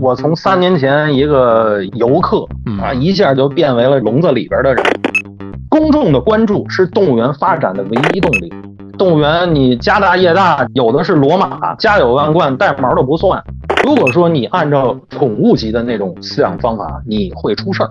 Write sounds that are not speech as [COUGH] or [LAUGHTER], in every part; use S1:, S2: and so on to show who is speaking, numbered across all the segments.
S1: 我从三年前一个游客啊，一下就变为了笼子里边的人。公众的关注是动物园发展的唯一动力。动物园你家大业大，有的是骡马，家有万贯，带毛的不算。如果说你按照宠物级的那种饲养方法，你会出事儿。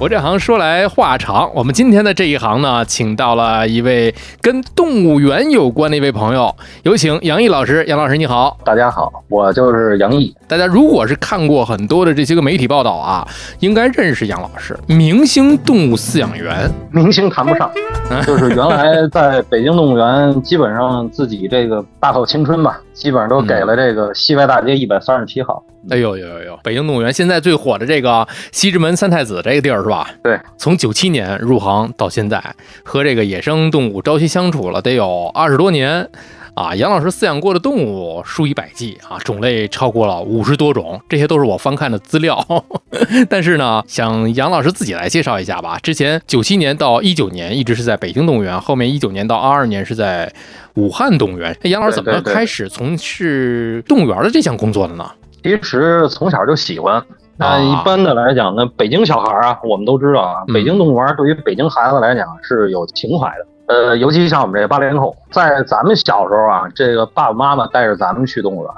S2: 我这行说来话长，我们今天的这一行呢，请到了一位跟动物园有关的一位朋友，有请杨毅老师。杨老师你好，
S1: 大家好，我就是杨毅。
S2: 大家如果是看过很多的这些个媒体报道啊，应该认识杨老师，明星动物饲养员，
S1: 明星谈不上，[LAUGHS] 就是原来在北京动物园，基本上自己这个大好青春吧，基本上都给了这个西外大街一百三十七号。
S2: 哎呦呦呦呦！北京动物园现在最火的这个西直门三太子这个地儿是吧？
S1: 对，
S2: 从九七年入行到现在，和这个野生动物朝夕相处了得有二十多年，啊，杨老师饲养过的动物数以百计啊，种类超过了五十多种，这些都是我翻看的资料。[LAUGHS] 但是呢，想杨老师自己来介绍一下吧。之前九七年到一九年一直是在北京动物园，后面一九年到二二年是在武汉动物园。杨老师怎么开始从事动物园的这项工作的呢？
S1: 其实从小就喜欢。那一般的来讲呢，北京小孩啊，我们都知道啊，北京动物园对于北京孩子来讲是有情怀的。呃，尤其像我们这八零后，在咱们小时候啊，这个爸爸妈妈带着咱们去动物园。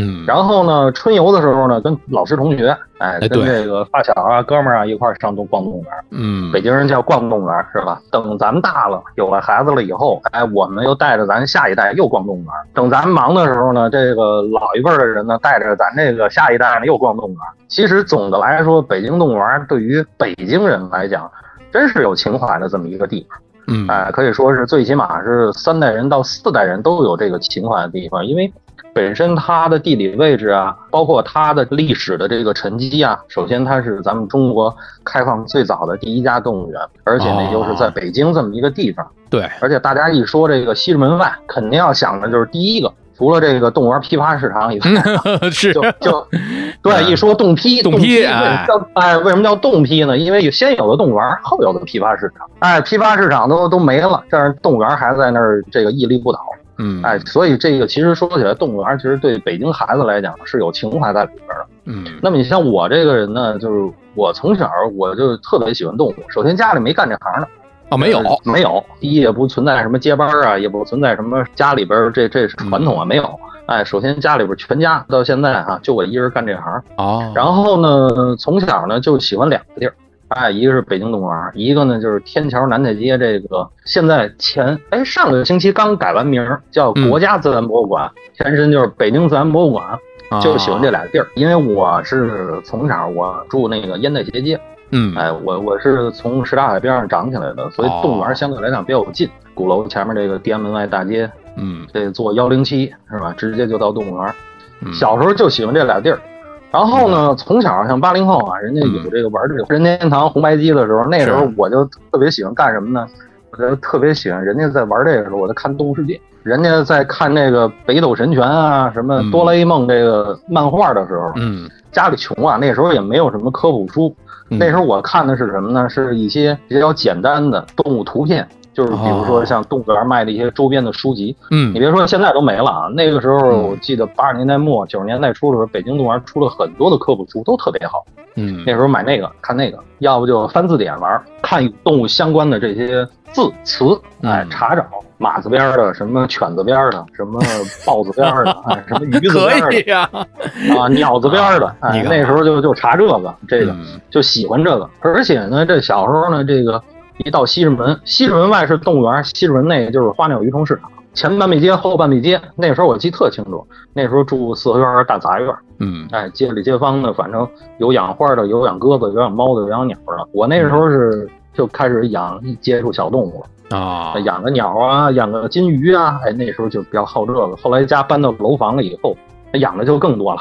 S2: 嗯，
S1: 然后呢，春游的时候呢，跟老师同学，哎，跟这个发小啊、哥们儿啊一块儿上动逛动物园。
S2: 嗯，
S1: 北京人叫逛动物园是吧？等咱们大了，有了孩子了以后，哎，我们又带着咱下一代又逛动物园。等咱们忙的时候呢，这个老一辈的人呢，带着咱这个下一代呢又逛动物园。其实总的来说，北京动物园对于北京人来讲，真是有情怀的这么一个地方。
S2: 嗯，
S1: 哎，可以说是最起码是三代人到四代人都有这个情怀的地方，因为。本身它的地理位置啊，包括它的历史的这个沉积啊，首先它是咱们中国开放最早的第一家动物园，而且呢又是在北京这么一个地方。
S2: 对，
S1: 而且大家一说这个西直门外，肯定要想的就是第一个，除了这个动物园批发市场以外，[LAUGHS]
S2: 是
S1: 就就 [LAUGHS] 对，一说冻批，冻
S2: 批
S1: 叫哎，为什么叫冻批呢？因为有先有的动物园，后有的批发市场，哎，批发市场都都没了，但是动物园还在那儿这个屹立不倒。
S2: 嗯，
S1: 哎，所以这个其实说起来，动物园其实对北京孩子来讲是有情怀在里边的。
S2: 嗯，
S1: 那么你像我这个人呢，就是我从小我就特别喜欢动物。首先家里没干这行的，
S2: 啊，没有，
S1: 没有。第一也不存在什么接班啊，也不存在什么家里边这这传统啊，没有。哎，首先家里边全家到现在哈，就我一人干这行。
S2: 哦。
S1: 然后呢，从小呢就喜欢两个地儿。哎，一个是北京动物园，一个呢就是天桥南大街这个。现在前哎上个星期刚改完名，叫国家自然博物馆，前身就是北京自然博物馆。就喜欢这俩地儿，因为我是从小我住那个烟袋斜街，
S2: 嗯，
S1: 哎，我我是从什刹海边上长起来的，所以动物园相对来讲比较近。鼓楼前面这个地安门外大街，
S2: 嗯，
S1: 这坐幺零七是吧？直接就到动物园。小时候就喜欢这俩地儿。然后呢，从小像八零后啊，人家有这个玩这个任天堂红白机的时候，那时候我就特别喜欢干什么呢？我就特别喜欢人家在玩这个时候，我在看《动物世界》；人家在看这个《北斗神拳》啊、什么《哆啦 A 梦》这个漫画的时候，
S2: 嗯，
S1: 家里穷啊，那时候也没有什么科普书，那时候我看的是什么呢？是一些比较简单的动物图片。就是比如说像动物园卖的一些周边的书籍，
S2: 嗯，
S1: 你别说现在都没了啊。那个时候我记得八十年代末九十年代初的时候，北京动物园出了很多的科普书，都特别好。
S2: 嗯，
S1: 那时候买那个看那个，要不就翻字典玩，看动物相关的这些字词，哎，查找马字边的，什么犬字边的，什么豹字边的，[LAUGHS] 哎，什么鱼字边
S2: 的，
S1: 啊，鸟字边的，[LAUGHS] 哎，那时候就就查这个，这个就喜欢这个。而且呢，这小时候呢，这个。一到西直门，西直门外是动物园，西直门内就是花鸟鱼虫市场。前半壁街，后半壁街，那时候我记特清楚。那时候住四合院大杂院，
S2: 嗯，
S1: 哎，街里街坊的，反正有养花的，有养鸽子，有养猫的，有养鸟的。我那时候是就开始养，接触小动物了
S2: 啊，
S1: 养个鸟啊，养个金鱼啊，哎，那时候就比较好这个。后来家搬到楼房了以后，养的就更多了。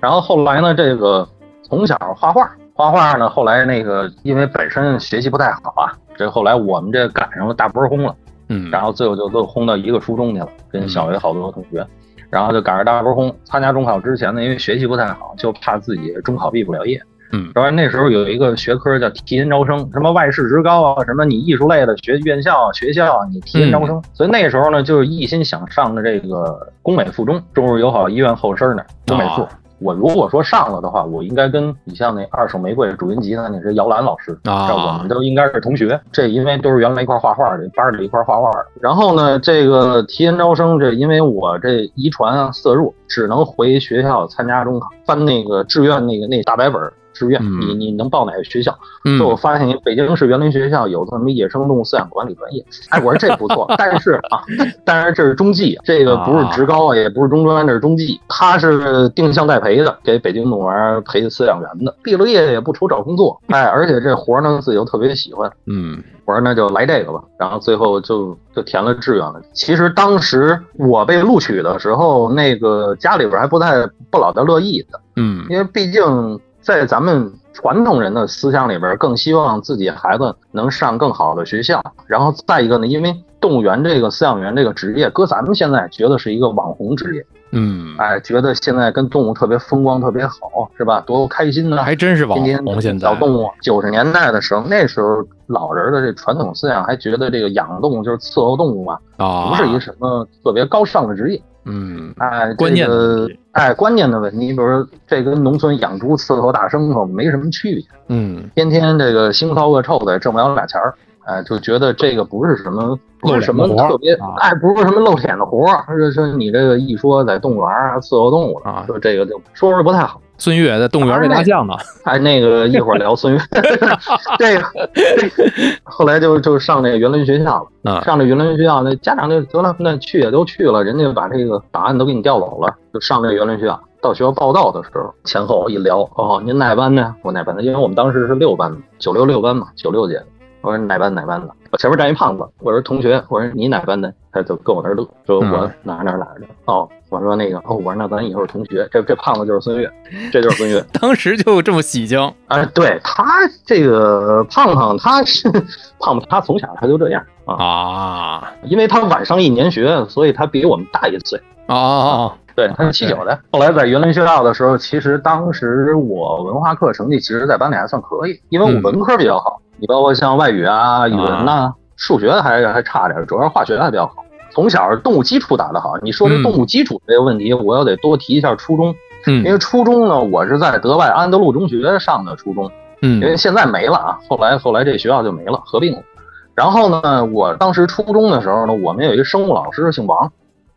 S1: 然后后来呢，这个从小画画。画画呢，后来那个因为本身学习不太好啊，这后来我们这赶上了大波轰了，
S2: 嗯，
S1: 然后最后就都轰到一个初中去了，跟小学好多同学，然后就赶上大波轰。参加中考之前呢，因为学习不太好，就怕自己中考毕不了业。
S2: 嗯，
S1: 然后那时候有一个学科叫提前招生，什么外事职高啊，什么你艺术类的学院校、学校你提前招生，所以那时候呢，就是一心想上的这个工美附中，中日友好医院后身那工美附。我如果说上了的话，我应该跟你像那二手玫瑰主音吉他那是姚兰老师
S2: 啊，
S1: 这我们都应该是同学。这因为都是原来一块画画的班里一块画画的。然后呢，这个提前招生，这因为我这遗传啊色弱，只能回学校参加中考，翻那个志愿那个那大白本。志愿，你你能报哪个学校？说我发现一北京市园林学校有这么野生动物饲养管理专业，哎，我说这不错，但是啊，但是这是中技，这个不是职高啊，也不是中专，这是中技，他是定向代培的，给北京动物园培饲养员的，毕了业也不愁找工作，哎，而且这活呢自己又特别喜欢，
S2: 嗯，
S1: 我说那就来这个吧，然后最后就就填了志愿了。其实当时我被录取的时候，那个家里边还不太不老的乐意的，
S2: 嗯，
S1: 因为毕竟。在咱们传统人的思想里边，更希望自己孩子能上更好的学校。然后再一个呢，因为动物园这个饲养员这个职业，搁咱们现在觉得是一个网红职业。
S2: 嗯，
S1: 哎，觉得现在跟动物特别风光，特别好，是吧？多开心呢！
S2: 还真是网红。现在
S1: 小动物，九十年代的时候，那时候老人的这传统思想还觉得这个养动物就是伺候动物嘛，
S2: 啊，
S1: 不是一个什么特别高尚的职业。
S2: 嗯，
S1: 哎，
S2: 关键
S1: 的，哎，关键的问题，你比如说，这跟农村养猪伺候大牲口没什么区别。
S2: 嗯，
S1: 天天这个腥骚恶臭的，挣不了俩钱儿，哎，就觉得这个不是什么，不是什么特别，哎，不是什么露脸的活儿。是说你这个一说在动物园伺候动物
S2: 啊，
S1: 就这个就说着不太好。
S2: 孙越在动物园喂大象呢，
S1: 哎，那个一会儿聊孙越，[LAUGHS] 这个后来就就上那个园林学校了，上这园林学校，那家长就得了，那去也都去了，人家把这个档案都给你调走了，就上这个园林学校。到学校报道的时候，前后一聊，哦，您哪班的？我哪班的？因为我们当时是六班，九六六班嘛，九六届。我说哪班哪班的？我前面站一胖子，我说同学，我说你哪班的？他就跟我那乐，说我哪哪哪的。哦，我说那个，哦，我说那咱以后是同学。这这胖子就是孙越，这就是孙越。
S2: 当时就这么喜庆。
S1: 哎，对他这个胖胖，他是胖胖，他从小他就这样
S2: 啊，
S1: 因为他晚上一年学，所以他比我们大一岁。
S2: 哦哦哦，
S1: 对，他是七九的。后来在园林学校的时候，其实当时我文化课成绩其实，在班里还算可以，因为我文科比较好。你包括像外语啊、语文呐、数学还还差点，主要是化学还比较好。从小动物基础打得好。你说这动物基础这个问题，我又得多提一下初中，
S2: 因
S1: 为初中呢，我是在德外安德路中学上的初中，
S2: 嗯，
S1: 因为现在没了啊，后来后来这学校就没了，合并了。然后呢，我当时初中的时候呢，我们有一个生物老师姓王，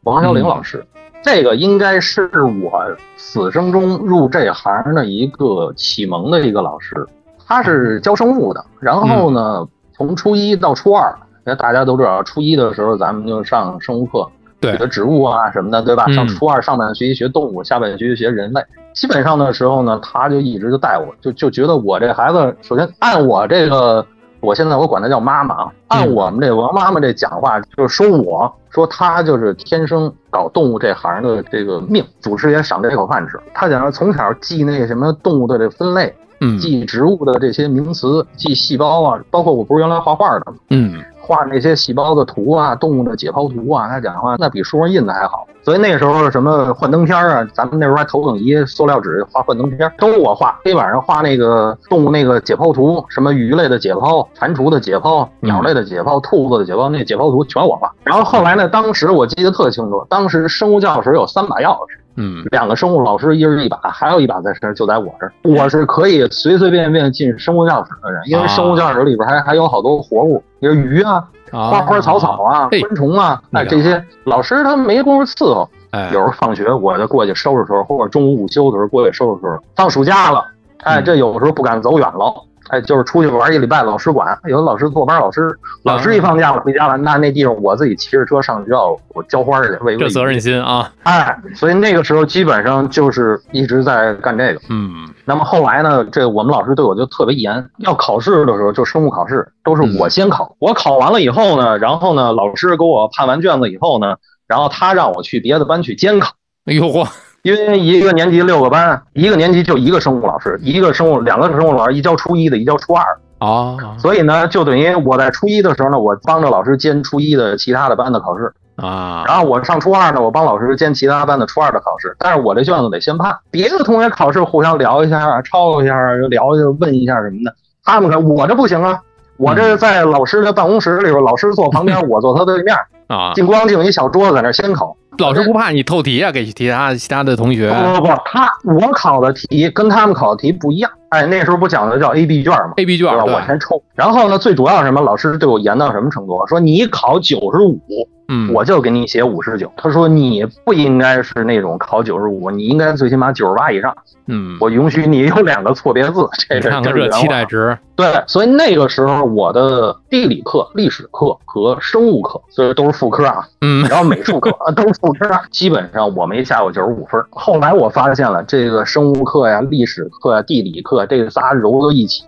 S1: 王小玲老师，这个应该是我此生中入这行的一个启蒙的一个老师。他是教生物的，然后呢，从初一到初二，那大家都知道，初一的时候咱们就上生物课，
S2: 对，
S1: 学植物啊什么的，对吧？上初二上半学期学动物，下半学期学人类。基本上的时候呢，他就一直就带我，就就觉得我这孩子，首先按我这个，我现在我管他叫妈妈啊，按我们这王妈妈这讲话，就是说我说他就是天生搞动物这行的这个命，祖师爷赏这口饭吃。他讲从小记那什么动物的这分类。嗯记植物的这些名词，记细胞啊，包括我不是原来画画的，
S2: 嗯，
S1: 画那些细胞的图啊，动物的解剖图啊，他讲话那比书上印的还好。所以那时候什么幻灯片啊，咱们那时候还投影仪、塑料纸画幻灯片，都我画。黑板上画那个动物那个解剖图，什么鱼类的解剖、蟾蜍的解剖、鸟类的解剖、兔子的解剖，那解剖图全我画。然后后来呢，当时我记得特清楚，当时生物教室有三把钥匙。
S2: 嗯，
S1: 两个生物老师一人一把，还有一把在身，就在我这儿。我是可以随随便便进生物教室的人，因为生物教室里边还还有好多活物，比如鱼啊、花花草草啊、昆虫啊，哎，这些老师他没工夫伺候。
S2: 哎，
S1: 有时候放学我就过去收拾收拾，或者中午午休的时候过去收拾收拾。放暑假了，哎，这有时候不敢走远了。哎，就是出去玩一礼拜，老师管，有的老师坐班，老师老师一放假了回家了，那那地方我自己骑着车上学校，我浇花去，喂
S2: 这责任心啊！
S1: 哎，所以那个时候基本上就是一直在干这个。
S2: 嗯，
S1: 那么后来呢，这我们老师对我就特别严，要考试的时候就生物考试都是我先考，我考完了以后呢，然后呢，老师给我判完卷子以后呢，然后他让我去别的班去监考。
S2: 哎呦嚯！
S1: 因为一个年级六个班，一个年级就一个生物老师，一个生物两个生物老师，一教初一的，一教初二。
S2: 哦，
S1: 所以呢，就等于我在初一的时候呢，我帮着老师监初一的其他的班的考试
S2: 啊。
S1: 然后我上初二呢，我帮老师监其他班的初二的考试。但是我这卷子得先判，别的同学考试互相聊一下、抄一下、聊就问一下什么的。他们可我这不行啊，我这在老师的办公室里边，老师坐旁边，[LAUGHS] 我坐他对面
S2: 啊，
S1: 净光净一小桌子在那先考。
S2: 老师不怕你透题啊？给其他其他的同学？
S1: 不不不，他我考的题跟他们考的题不一样。哎，那时候不讲的叫 A B 卷嘛
S2: ？A B 卷？
S1: 我先抽。然后呢，最主要什么？老师对我严到什么程度？说你考九十五。
S2: 嗯，
S1: 我就给你写五十九。他说你不应该是那种考九十五，你应该最起码九十八以上。
S2: 嗯，
S1: 我允许你有两个错别字。[LAUGHS] 这个
S2: 这期待值。
S1: 对，所以那个时候我的地理课、历史课和生物课，所以都是副科啊。
S2: 嗯，
S1: 然后美术课 [LAUGHS] 啊都是副科，基本上我没下过九十五分。后来我发现了这个生物课呀、历史课呀、地理课这个仨揉到一起，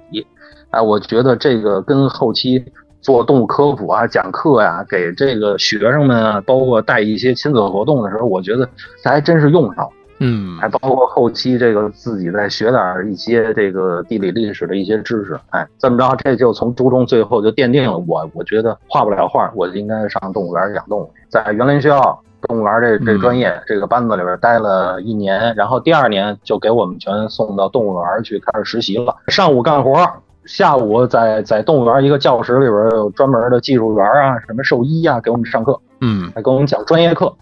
S1: 哎，我觉得这个跟后期。做动物科普啊，讲课呀，给这个学生们啊，包括带一些亲子活动的时候，我觉得这还真是用上。
S2: 嗯，
S1: 还包括后期这个自己再学点一些这个地理历史的一些知识。哎，这么着，这就从初中最后就奠定了我，我觉得画不了画，我就应该上动物园养动物。在园林学校动物园这这专业这个班子里边待了一年，然后第二年就给我们全送到动物园去开始实习了，上午干活。下午在在动物园一个教室里边有专门的技术员啊，什么兽医啊，给我们上课，
S2: 嗯，
S1: 还给我们讲专业课。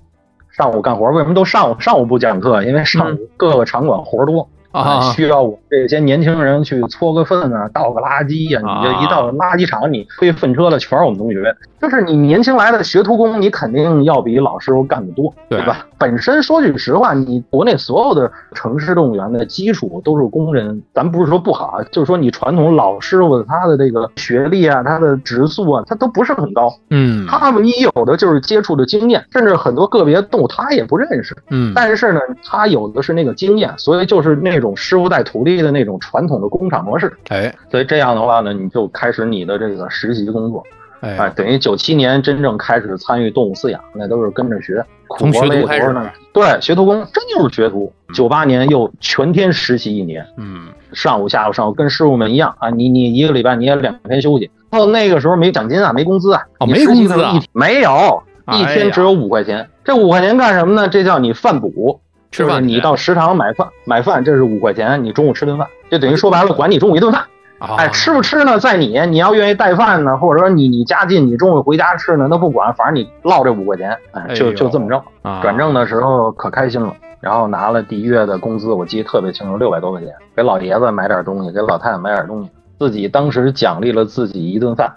S1: 上午干活，为什么都上午上午不讲课？因为上午各个场馆活多。
S2: 啊，
S1: 需要我这些年轻人去搓个粪啊，倒个垃圾呀。你这一到垃圾场，你推粪车的全是我们同学。就是你年轻来的学徒工，你肯定要比老师傅干得多，对吧？本身说句实话，你国内所有的城市动物园的基础都是工人，咱不是说不好啊，就是说你传统老师傅他的这个学历啊，他的职素啊，他都不是很高。
S2: 嗯，
S1: 他们一有的就是接触的经验，甚至很多个别动物他也不认识。
S2: 嗯，
S1: 但是呢，他有的是那个经验，所以就是那种师傅带徒弟的那种传统的工厂模式。
S2: 哎，
S1: 所以这样的话呢，你就开始你的这个实习工作。
S2: 哎，
S1: 等于九七年真正开始参与动物饲养，那都是跟着学，
S2: 从学徒开始
S1: 呢。对，学徒工真就是学徒。九八年又全天实习一年，
S2: 嗯，
S1: 上午下午上午跟师傅们一样啊，你你一个礼拜你也两天休息。哦，那个时候没奖金啊，没工资啊，
S2: 哦，没工资啊，
S1: 没有，一天只有五块钱。这五块钱干什么呢？这叫你饭补，
S2: 吃饭。
S1: 你到食堂买饭买饭，这是五块钱，你中午吃顿饭，就等于说白了管你中午一顿饭。哎，吃不吃呢？在你，你要愿意带饭呢，或者说你你家近，你中午回家吃呢，那不管，反正你落这五块钱，哎，就就这么着。转正的时候可开心了，然后拿了第一月的工资，我记得特别清楚，六百多块钱，给老爷子买点东西，给老太太买点东西，自己当时奖励了自己一顿饭，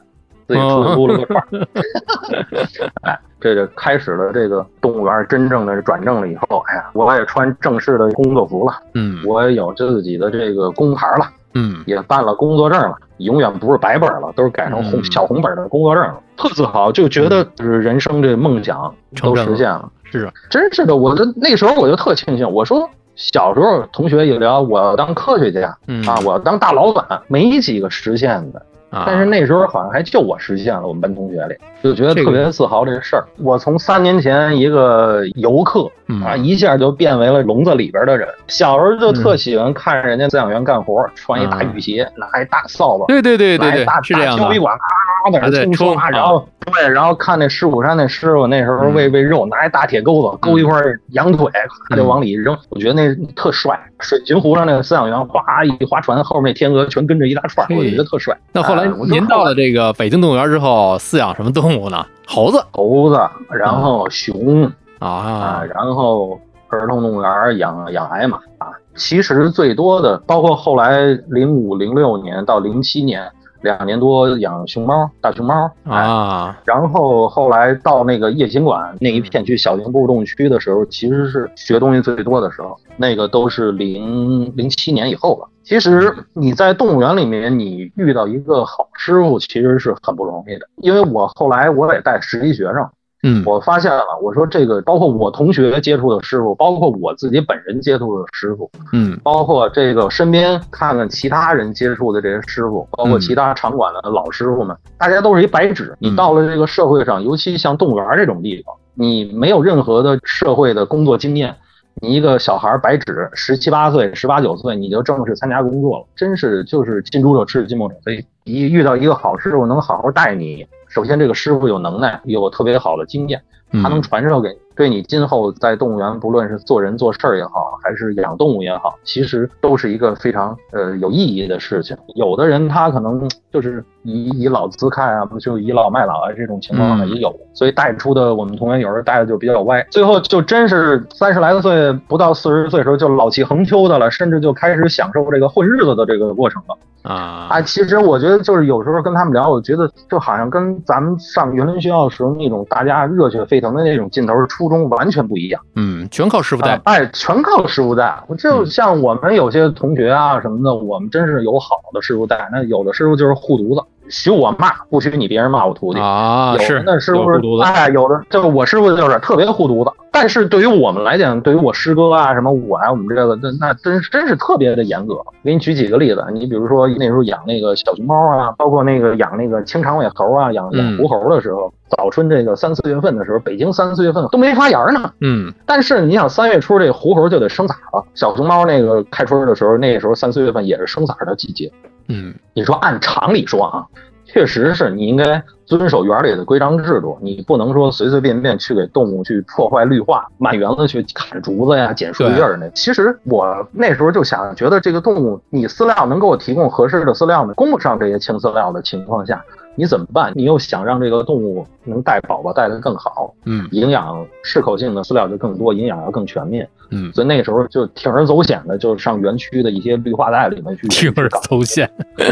S1: 自己出去撸了个串。[LAUGHS] 哎，这就开始了这个动物园真正的转正了以后，哎呀，我也穿正式的工作服了，
S2: 嗯，
S1: 我也有自己的这个工牌了。
S2: 嗯，
S1: 也办了工作证了，永远不是白本了，都是改成红小红本的工作证了，特自豪，就觉得就是人生这梦想都实现了。
S2: 是啊，
S1: 真是的，我就那时候我就特庆幸，我说小时候同学一聊，我要当科学家嗯啊，我要当大老板，没几个实现的。但是那时候好像还就我实现了，我们班同学里就觉得特别自豪这个事儿。我从三年前一个游客啊，一下就变为了笼子里边的人。小时候就特喜欢看人家饲养员干活，穿一大雨鞋，拿一大扫把，
S2: 对对对对
S1: 对，大
S2: 是这样的。
S1: 大管啊在那冲刷，然后对，然后看那狮虎山那师傅那时候喂喂肉，拿一大铁钩子勾一块羊腿，咔就往里扔。我觉得那特帅。水群湖上那个饲养员哗一划船，后面那天鹅全跟着一大串，我觉得特帅。
S2: 那后来您到了这个北京动物园之后，饲养什么动物呢？猴子，
S1: 猴子，然后熊
S2: 啊，
S1: 然后儿童动物园养养矮马啊。其实最多的，包括后来零五零六年到零七年。两年多养熊猫，大熊猫
S2: 啊，
S1: 然后后来到那个夜行馆那一片区小型互动区的时候，其实是学东西最多的时候，那个都是零零七年以后了。其实你在动物园里面，你遇到一个好师傅，其实是很不容易的。因为我后来我也带实习学生。
S2: 嗯，
S1: 我发现了，我说这个包括我同学接触的师傅，包括我自己本人接触的师傅，
S2: 嗯，
S1: 包括这个身边看看其他人接触的这些师傅，包括其他场馆的老师傅们，大家都是一白纸。你到了这个社会上，尤其像动物园这种地方，你没有任何的社会的工作经验，你一个小孩白纸，十七八岁、十八九岁你就正式参加工作了，真是就是近朱者赤，近墨者黑。一遇到一个好师傅，能好好带你，首先这个师傅有能耐，有特别好的经验，他能传授给你。对你今后在动物园，不论是做人做事儿也好，还是养动物也好，其实都是一个非常呃有意义的事情。有的人他可能就是以以老资看啊，不就倚老卖老啊这种情况也有，所以带出的我们同学有时候带的就比较歪，最后就真是三十来个岁不到四十岁时候就老气横秋的了，甚至就开始享受这个混日子的这个过程了
S2: 啊
S1: 啊！其实我觉得就是有时候跟他们聊，我觉得就好像跟咱们上园林学校时候那种大家热血沸腾的那种劲头初。中完全不一样，
S2: 嗯，全靠师傅带，
S1: 哎，全靠师傅带。就像我们有些同学啊什么的，我们真是有好的师傅带。那有的师傅就是护犊子，许我骂，不许你别人骂我徒弟
S2: 啊。
S1: 是，那师
S2: 傅
S1: 哎，有的就是我师傅就是特别护犊子。但是对于我们来讲，对于我师哥啊什么我啊，我们这个那那真真是特别的严格。给你举几个例子，你比如说那时候养那个小熊猫啊，包括那个养那个青长尾猴啊，养养狐猴的时候。早春这个三四月份的时候，北京三四月份都没发芽呢。
S2: 嗯，
S1: 但是你想三月初这狐猴就得生崽了，小熊猫那个开春的时候，那时候三四月份也是生崽的季节。
S2: 嗯，
S1: 你说按常理说啊，确实是你应该遵守园里的规章制度，你不能说随随便便去给动物去破坏绿化，满园子去砍竹子呀、捡树叶儿那。其实我那时候就想，觉得这个动物你饲料能给我提供合适的饲料呢，供不上这些轻饲料的情况下。你怎么办？你又想让这个动物能带宝宝带得更好，
S2: 嗯，
S1: 营养适口性的饲料就更多，营养要更全面，
S2: 嗯，
S1: 所以那时候就铤而走险的，就上园区的一些绿化带里面去
S2: 铤而走险，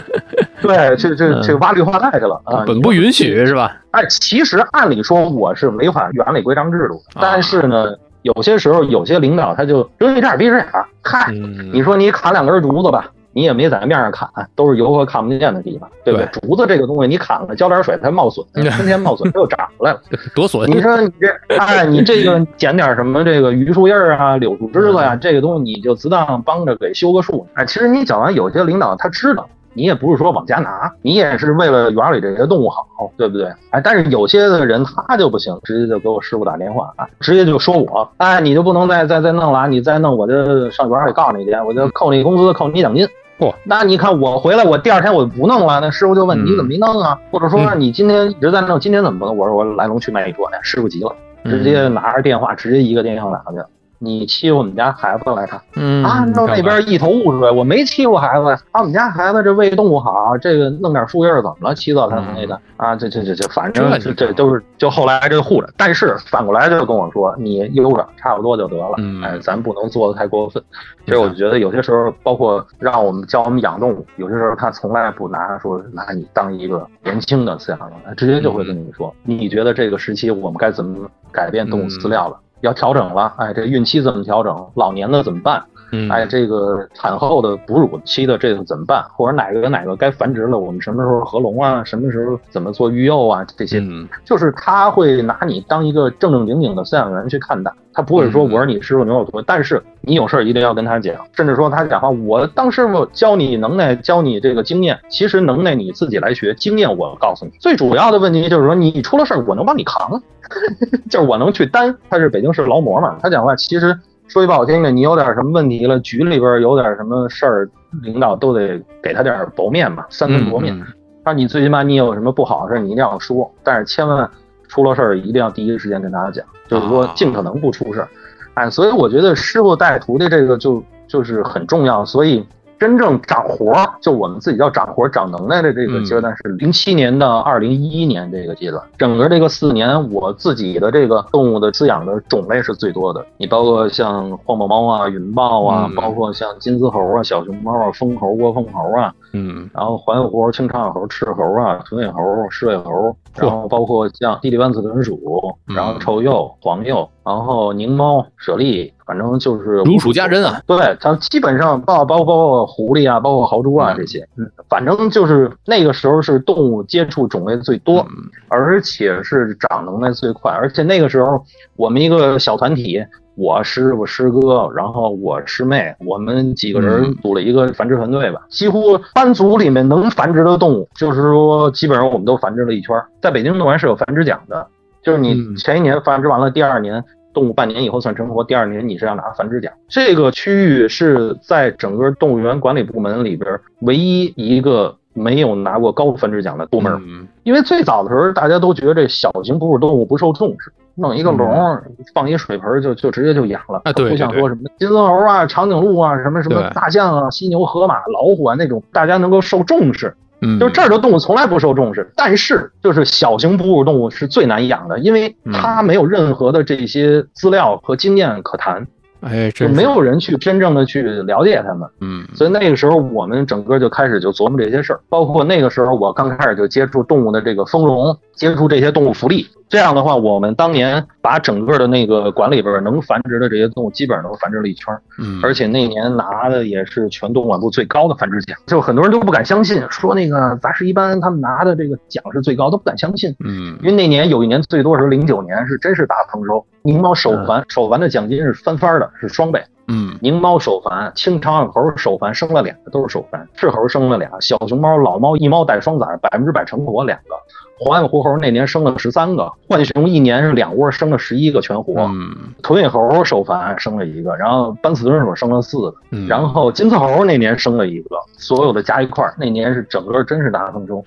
S2: [LAUGHS]
S1: 对，去去去挖绿化带去了啊，
S2: 本不允许是吧？
S1: 哎，其实按理说我是违反园里规章制度，但是呢，有些时候有些领导他就睁一只眼闭一只眼，嗨，你说你砍两根竹子吧。你也没在面上砍，都是游客看不见的地方，对不对？竹子这个东西，你砍了浇点水，它冒笋，[LAUGHS] 春天冒笋，它又长出来了，
S2: 多损！
S1: 你说你这，哎，你这个捡点什么这个榆树叶啊、柳树枝子呀，这个东西你就自当帮着给修个树。哎，其实你讲完，有些领导他知道，你也不是说往家拿，你也是为了园里这些动物好，对不对？哎，但是有些的人他就不行，直接就给我师傅打电话啊，直接就说我，哎，你就不能再再再弄了，你再弄我就上园里告你去，我就扣你工资，扣你奖金。
S2: 不，
S1: 那你看我回来，我第二天我就不弄了。那师傅就问你怎么没弄啊？或者说你今天一直在弄，今天怎么不弄？我说我来龙去脉一说，哎师傅急了，直接拿着电话，直接一个电话打过去。你欺负我们家孩子来着？
S2: 嗯
S1: 啊，到那边一头雾水。我没欺负孩子呀，啊，我们家孩子这喂动物好，这个弄点树叶怎么了？七色他那的啊，这这这这，反正这这都是就后来这护着。但是反过来就跟我说，你悠着差不多就得了。哎，咱不能做的太过分。其实我就觉得有些时候，包括让我们教我们养动物，有些时候他从来不拿说拿你当一个年轻的饲养员，他直接就会跟你说，你觉得这个时期我们该怎么改变动物饲料了？要调整了，哎，这孕期怎么调整？老年的怎么办？哎，这个产后的哺乳期的这个怎么办？或者哪个哪个该繁殖了？我们什么时候合笼啊？什么时候怎么做育幼啊？这些，就是他会拿你当一个正正经经的饲养员去看待，他不会说我是你师傅，你有徒。但是你有事儿一定要跟他讲，甚至说他讲话，我当师傅教你能耐，教你这个经验，其实能耐你自己来学，经验我告诉你。最主要的问题就是说，你出了事儿，我能帮你扛，[LAUGHS] 就是我能去担。他是北京市劳模嘛，他讲话其实。说句不好听的，你有点什么问题了，局里边有点什么事儿，领导都得给他点薄面嘛，三分薄面。那你最起码你有什么不好的事，你一定要说，但是千万出了事儿一定要第一时间跟大家讲，就是说尽可能不出事儿。哎，所以我觉得师傅带徒弟这个就就是很重要，所以。真正长活儿，就我们自己叫长活儿、长能耐的这个阶段是零七年到二零一一年这个阶段。整个这个四年，我自己的这个动物的饲养的种类是最多的。你包括像黄毛猫啊、云豹啊，包括像金丝猴啊、小熊猫啊、蜂猴、窝蜂猴啊，
S2: 嗯，
S1: 然后环尾猴、青长尾猴、赤猴啊、豚尾猴、狮尾猴，然后包括像地利湾刺豚鼠，然后臭鼬、黄鼬，然后狞猫、猞猁。反正就是
S2: 如数家珍啊，
S1: 对，它基本上包包包括狐狸啊，包括豪猪啊这些，嗯，反正就是那个时候是动物接触种类最多，而且是长能耐最快，而且那个时候我们一个小团体，我师傅师哥，然后我师妹，我们几个人组了一个繁殖团队吧，几乎班组里面能繁殖的动物，就是说基本上我们都繁殖了一圈，在北京动物园是有繁殖奖的，就是你前一年繁殖完了，第二年。动物半年以后算成活，第二年你是要拿繁殖奖。这个区域是在整个动物园管理部门里边唯一一个没有拿过高繁殖奖的部门。
S2: 嗯
S1: 因为最早的时候，大家都觉得这小型哺乳动物不受重视，弄一个笼，放一水盆就就直接就养了，
S2: 嗯啊对
S1: 不像说什么金丝猴啊、长颈鹿啊、什么什么大象啊、犀牛、河马、老虎啊那种，大家能够受重视。
S2: 嗯，
S1: 就是这儿的动物从来不受重视，但是就是小型哺乳动物是最难养的，因为
S2: 嗯。
S1: 它没有任何的这些资料和经验可谈，
S2: 哎，
S1: 就没有人去真正的去了解它们。
S2: 嗯。
S1: 所以那个时候，我们整个就开始就琢磨这些事儿，包括那个时候我刚开始就接触动物的这个丰容，接触这些动物福利。这样的话，我们当年把整个的那个馆里边能繁殖的这些动物基本上都繁殖了一圈儿，
S2: 嗯，
S1: 而且那年拿的也是全动物管部最高的繁殖奖，就很多人都不敢相信，说那个杂食一般他们拿的这个奖是最高，都不敢相信。
S2: 嗯
S1: 因为那年有一年最多是零九年，是真是大丰收，狞猫首繁，首繁的奖金是翻番儿的，是双倍。
S2: 嗯
S1: 狞猫首繁，青长耳猴首繁生了两个，都是首繁。赤猴生了俩，小熊猫、老猫一猫带双崽，百分之百成活两个。黄眼狐猴那年生了十三个，浣熊一年是两窝生了十一个全活。
S2: 嗯
S1: 豚尾猴首繁生了一个，然后斑刺豚鼠生了四个，
S2: 嗯，
S1: 然后金丝猴那年生了一个，所有的加一块儿，那年是整个真是大丰收。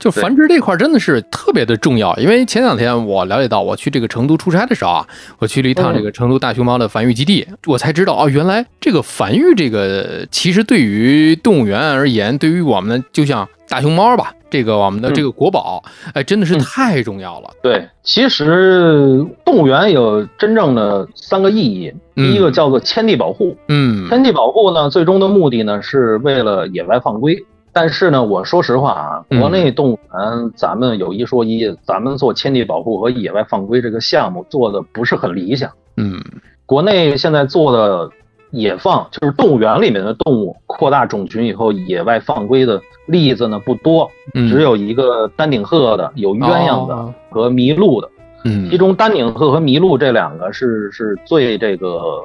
S2: 就繁殖这块儿真的是特别的重要，因为前两天我了解到，我去这个成都出差的时候啊，我去了一趟这个成都大熊猫的繁育基地，我才知道哦，原来这个繁育这个其实对于动物园而言，对于我们就像大熊猫吧，这个我们的这个国宝，哎，真的是
S1: 嗯
S2: 太重要了。
S1: 对，其实动物园有真正的三个意义，第一个叫做迁地保护。
S2: 嗯
S1: 迁地保护呢，最终的目的呢是为了野外放归。但是呢，我说实话啊，
S2: 嗯。
S1: 国内动物园咱们有一说一，咱们做迁地保护和野外放归这个项目做的不是很理想。
S2: 嗯。
S1: 国内现在做的野放，就是动物园里面的动物扩大种群以后野外放归的例子呢不多，
S2: 嗯，
S1: 只有一个丹顶鹤的，有鸳鸯的
S2: 哦。
S1: 和麋鹿的。
S2: 嗯。
S1: 其中丹顶鹤和麋鹿这两个是是最这个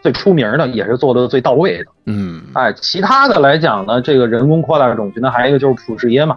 S1: 最出名的，也是做的最到位的。
S2: 嗯
S1: 哎，其他的来讲呢，这个人工扩大种群呢，还有一个就是普氏野马。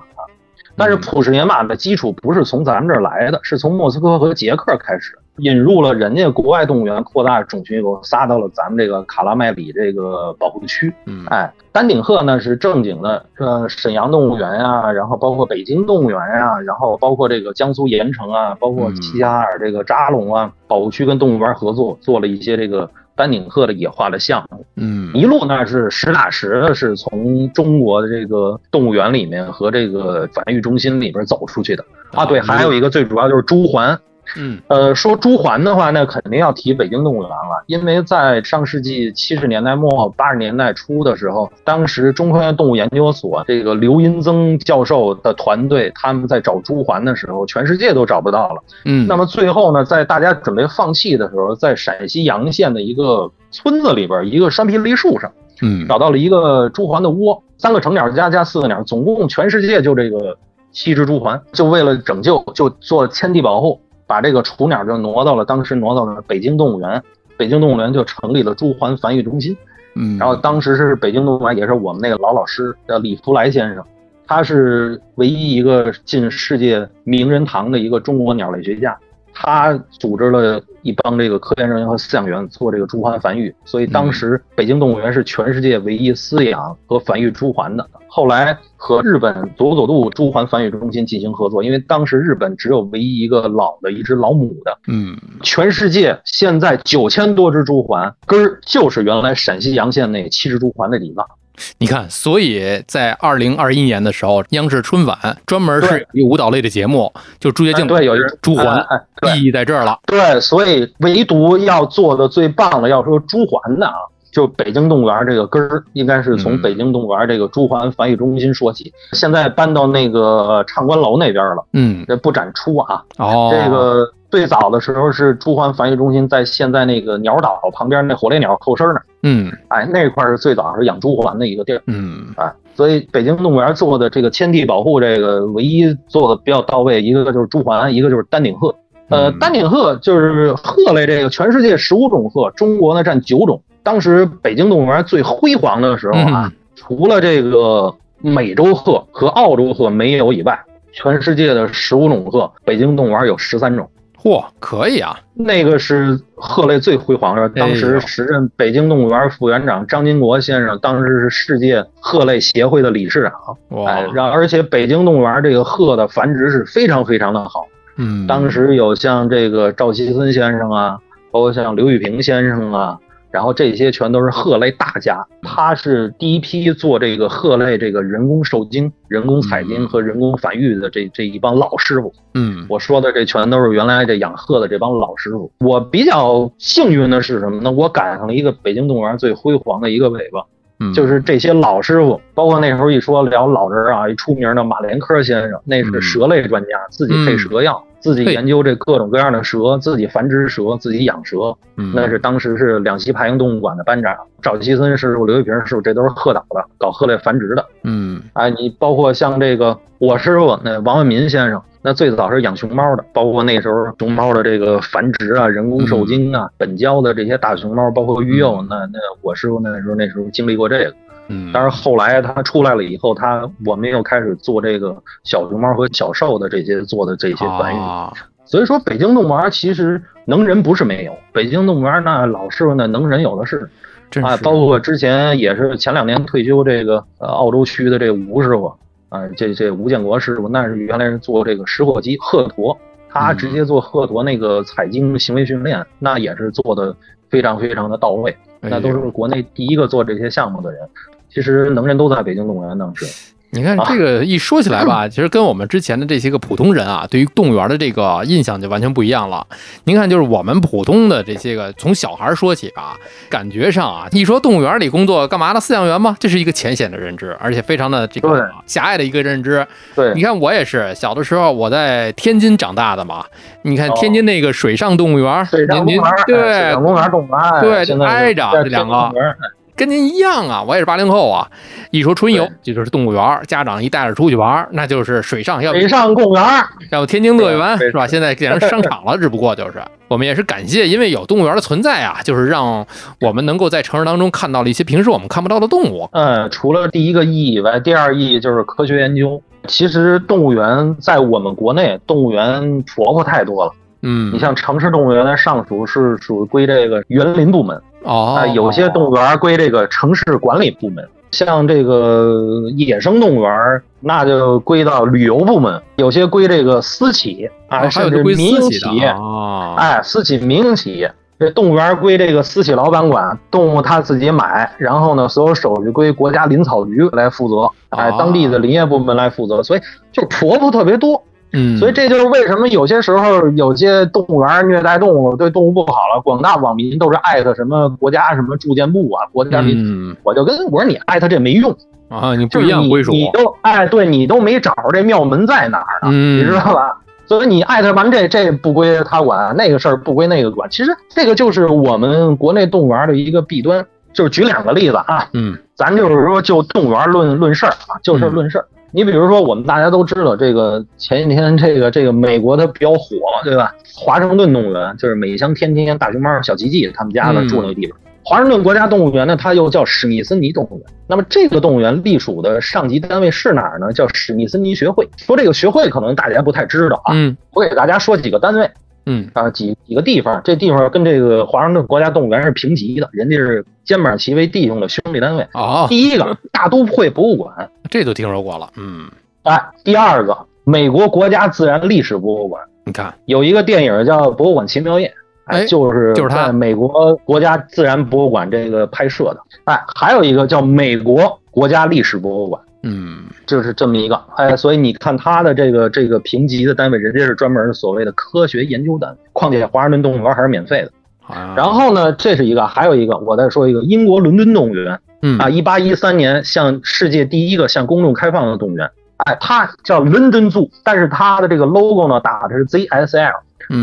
S1: 但是普氏野马的基础不是从咱们这儿来的，是从莫斯科和捷克开始引入了人家国外动物园扩大种群以后，撒到了咱们这个卡拉麦里这个保护区。
S2: 嗯
S1: 哎，丹顶鹤呢是正经的，呃，沈阳动物园呀、然后包括北京动物园呀、然后包括这个江苏盐城啊，包括齐齐哈尔这个扎龙啊，保护区跟动物园合作做了一些这个丹顶鹤的野化的项目。
S2: 嗯
S1: 麋鹿那是实打实的，是从中国的这个动物园里面和这个繁育中心里边走出去的啊。对，还有一个最主要就是朱鹮。
S2: 嗯
S1: 呃，说朱鹮的话，那肯定要提北京动物园了，因为在上世纪七十年代末八十年代初的时候，当时中科院动物研究所这个刘荫增教授的团队，他们在找朱鹮的时候，全世界都找不到了。
S2: 嗯，
S1: 那么最后呢，在大家准备放弃的时候，在陕西洋县的一个村子里边，一个山皮梨树上。
S2: 嗯
S1: 找到了一个朱鹮的窝，三个成鸟加加四个鸟，总共全世界就这个七只朱鹮，就为了拯救，就做迁地保护，把这个雏鸟就挪到了当时挪到了北京动物园，北京动物园就成立了朱鹮繁育中心。
S2: 嗯，
S1: 然后当时是北京动物园，也是我们那个老老师叫李福来先生，他是唯一一个进世界名人堂的一个中国鸟类学家。他组织了一帮这个科研人员和饲养员做这个猪环繁育，所以当时北京动物园是全世界唯一饲养和繁育猪环的。后来和日本佐佐渡猪环繁育中心进行合作，因为当时日本只有唯一一个老的一只老母的，
S2: 嗯
S1: 全世界现在九千多只猪环，根儿就是原来陕西洋县那七只猪环的底子。
S2: 你看，所以在二零二一年的时候，央视春晚专门是一舞蹈类的节目，就朱洁静
S1: 哎对，有一
S2: 朱鹮，
S1: 哎哎对
S2: 意义在这儿了。
S1: 对，所以唯独要做的最棒的，要说朱鹮的啊，就北京动物园这个根儿，应该是从
S2: 嗯
S1: 北京动物园这个朱鹮繁育中心说起。现在搬到那个畅观楼那边了，
S2: 嗯，
S1: 这不展出啊。
S2: 哦，
S1: 这个最早的时候是朱鹮繁育中心在现在那个鸟岛旁边那火烈鸟后身那儿，
S2: 嗯
S1: 哎，那块是最早是养朱鹮的一个地儿。
S2: 嗯
S1: 啊，所以北京动物园做的这个迁地保护，这个唯一做的比较到位，一个就是朱鹮，一个就是丹顶鹤。呃，
S2: 嗯
S1: 丹顶鹤就是鹤类，这个全世界十五种鹤，中国呢占九种。当时北京动物园最辉煌的时候啊，
S2: 嗯
S1: 除了这个美洲鹤和澳洲鹤没有以外，全世界的十五种鹤，北京动物园有十三种。
S2: 嚯，可以啊！
S1: 那个是鹤类最辉煌的，当时时任北京动物园副园长张金国先生，当时是世界鹤类协会的理事长。哎，让而且北京动物园这个鹤的繁殖是非常非常的好。
S2: 嗯，
S1: 当时有像这个赵锡森先生啊，包括像刘玉平先生啊。然后这些全都是鹤类大家，他是第一批做这个鹤类这个人工受精、人工采精和人工繁育的这这一帮老师傅。
S2: 嗯，
S1: 我说的这全都是原来这养鹤的这帮老师傅。我比较幸运的是什么呢？我赶上了一个北京动物园最辉煌的一个尾巴。就是这些老师傅，包括那时候一说聊老人啊，一出名的马连科先生，那是蛇类专家，自己配蛇药，自己研究这各种各样的蛇，自己繁殖蛇，自己养蛇。那是当时是两栖爬行动物馆的班长，赵其森师傅、刘玉平师傅，这都是鹤岛的，搞鹤类繁殖的。
S2: 嗯，
S1: 哎，你包括像这个我师傅那王文民先生。那最早是养熊猫的，包括那时候熊猫的这个繁殖啊、人工受精啊、本交的这些大熊猫，包括育幼，那那我师傅那时候那时候经历过这个。
S2: 嗯，
S1: 但是后来他出来了以后，他我们又开始做这个小熊猫和小兽的这些做的这些繁育。所以说，北京动物园其实能人不是没有，北京动物园那老师傅那能人有的是。啊，包括之前也是前两年退休这个呃澳洲区的这吴师傅。啊，这这吴建国师傅那是原来是做这个食火鸡鹤驮，他直接做鹤驮那个采精行为训练，那也是做的非常非常的到位，那都是国内第一个做这些项目的人。其实能人都在北京动物园当时。
S2: 你看这个一说起来吧，其实跟我们之前的这些个普通人啊，对于动物园的这个印象就完全不一样了。您看，就是我们普通的这些个从小孩说起吧，感觉上啊，一说动物园里工作干嘛的饲养员吗？这是一个浅显的认知，而且非常的这个狭隘的一个认知。
S1: 对，
S2: 你看我也是小的时候我在天津长大的嘛，你看天津那个水上动物园，
S1: 水上公园，
S2: 对，
S1: 水上公园动物园，
S2: 对，挨着这两个。跟您一样啊，我也是八零后啊。一说春游，这就是动物园，家长一带着出去玩，那就是水上要
S1: 水上公园，
S2: 要天津乐园是吧？现在变成商场了，只不过就是我们也是感谢，因为有动物园的存在啊，就是让我们能够在城市当中看到了一些平时我们看不到的动物。
S1: 嗯，除了第一个意义以外，第二意义就是科学研究。其实动物园在我们国内，动物园婆婆太多了。
S2: 嗯，
S1: 你像城市动物园的，上属是属于归这个园林部门。
S2: 哦，
S1: 有些动物园归这个城市管理部门，像这个野生动物园，那就归到旅游部门；有些归这个私企啊，甚至民营企业
S2: 啊，
S1: 哎，私企、民营企业，这动物园归这个私企老板管，动物他自己买，然后呢，所有手续归国家林草局来负责，哎，当地的林业部门来负责，所以就婆婆特别多。
S2: 嗯，
S1: 所以这就是为什么有些时候有些动物园虐待动物，对动物不好了，广大网民都是艾特什么国家什么住建部啊，国家
S2: 民，
S1: 我就跟我说你艾特这没用
S2: 啊，你不一样归属，
S1: 你都哎，对你都没找着这庙门在哪儿呢，你知道吧？所以你艾特完这这不归他管，那个事儿不归那个管。其实这个就是我们国内动物园的一个弊端。就是举两个例子啊，
S2: 嗯，
S1: 咱就是说就动物园论论事儿啊，就事论事儿。你比如说，我们大家都知道，这个前几天这个这个美国它比较火，对吧？华盛顿动物园就是美香天天大熊猫小吉吉他们家的住那个地方。华盛顿国家动物园呢，它又叫史密森尼动物园。那么这个动物园隶属的上级单位是哪儿呢？叫史密森尼学会。说这个学会可能大家不太知道啊，
S2: 嗯，
S1: 我给大家说几个单位。
S2: 嗯
S1: 啊，几几个地方，这地方跟这个华盛顿国家动物园是平级的，人家是肩膀齐为弟兄的兄弟单位
S2: 啊。
S1: 第一个大都会博物馆，
S2: 这都听说过了。嗯，
S1: 哎，第二个美国国家自然历史博物馆，
S2: 你看
S1: 有一个电影叫《博物馆奇妙夜》，哎，就是
S2: 就是
S1: 在美国国家自然博物馆这个拍摄的。哎，还有一个叫美国国家历史博物馆。
S2: 嗯，
S1: 就是这么一个，哎，所以你看他的这个这个评级的单位，人家是专门所谓的科学研究单位。况且华盛顿动物园还是免费的。然后呢，这是一个，还有一个，我再说一个，英国伦敦动物园。
S2: 嗯
S1: 啊，一八一三年向世界第一个向公众开放的动物园。哎，它叫 London Zoo，但是它的这个 logo 呢打的是 ZSL。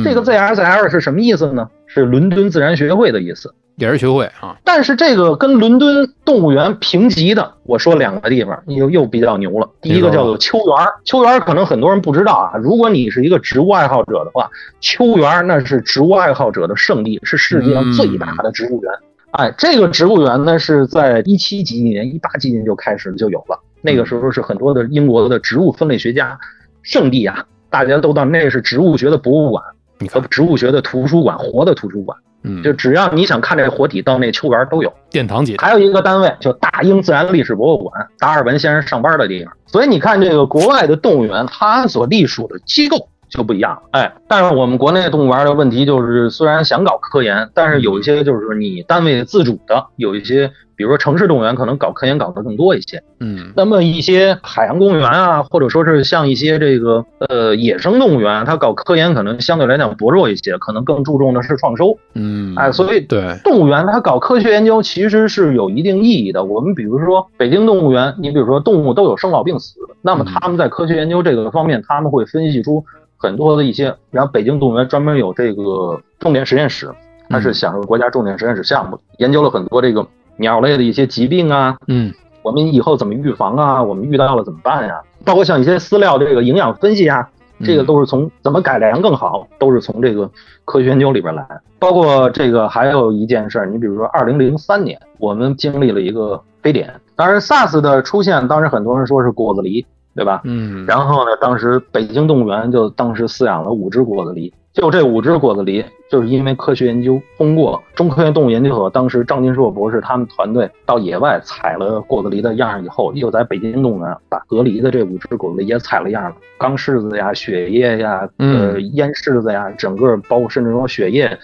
S1: 这个 ZSL 是什么意思呢？是伦敦自然学会的意思。
S2: 也是学会啊，
S1: 但是这个跟伦敦动物园平级的，我说两个地方又又比较牛了。第一个叫做秋园，秋园可能很多人不知道啊。如果你是一个植物爱好者的话，秋园那是植物爱好者的圣地，是世界上最大的植物园。哎，这个植物园呢是在一七几几年、一八几年就开始就有了。那个时候是很多的英国的植物分类学家圣地啊，大家都到那是植物学的博物馆。
S2: 和
S1: 植物学的图书馆，活的图书馆。
S2: 嗯，
S1: 就只要你想看这个活体，到那秋园都有
S2: 殿堂级。
S1: 还有一个单位叫大英自然历史博物馆，达尔文先生上班的地方。所以你看，这个国外的动物园，它所隶属的机构就不一样了。哎，但是我们国内动物园的问题就是，虽然想搞科研，但是有一些就是你单位自主的，有一些。比如说城市动物园可能搞科研搞得更多一些，
S2: 嗯，
S1: 那么一些海洋公园啊，或者说是像一些这个呃野生动物园，它搞科研可能相对来讲薄弱一些，可能更注重的是创收，
S2: 嗯，
S1: 哎，所以
S2: 对
S1: 动物园它搞科学研究其实是有一定意义的。我们比如说北京动物园，你比如说动物都有生老病死，那么他们在科学研究这个方面，他们会分析出很多的一些，然后北京动物园专门有这个重点实验室，它是享受国家重点实验室项目，研究了很多这个。鸟类的一些疾病啊，
S2: 嗯，
S1: 我们以后怎么预防啊？我们遇到了怎么办呀？包括像一些饲料这个营养分析啊，这个都是从怎么改良更好，都是从这个科学研究里边来。包括这个还有一件事儿，你比如说二零零三年，我们经历了一个非典，当然 SARS 的出现，当时很多人说是果子狸，对吧？
S2: 嗯，
S1: 然后呢，当时北京动物园就当时饲养了五只果子狸。就这五只果子狸，就是因为科学研究通过中科院动物研究所，当时张金硕博士他们团队到野外采了果子狸的样以后，又在北京动物园把隔离的这五只果子狸也采了样了，钢柿子呀、血液呀、呃烟柿子呀，整个包括甚至说血液。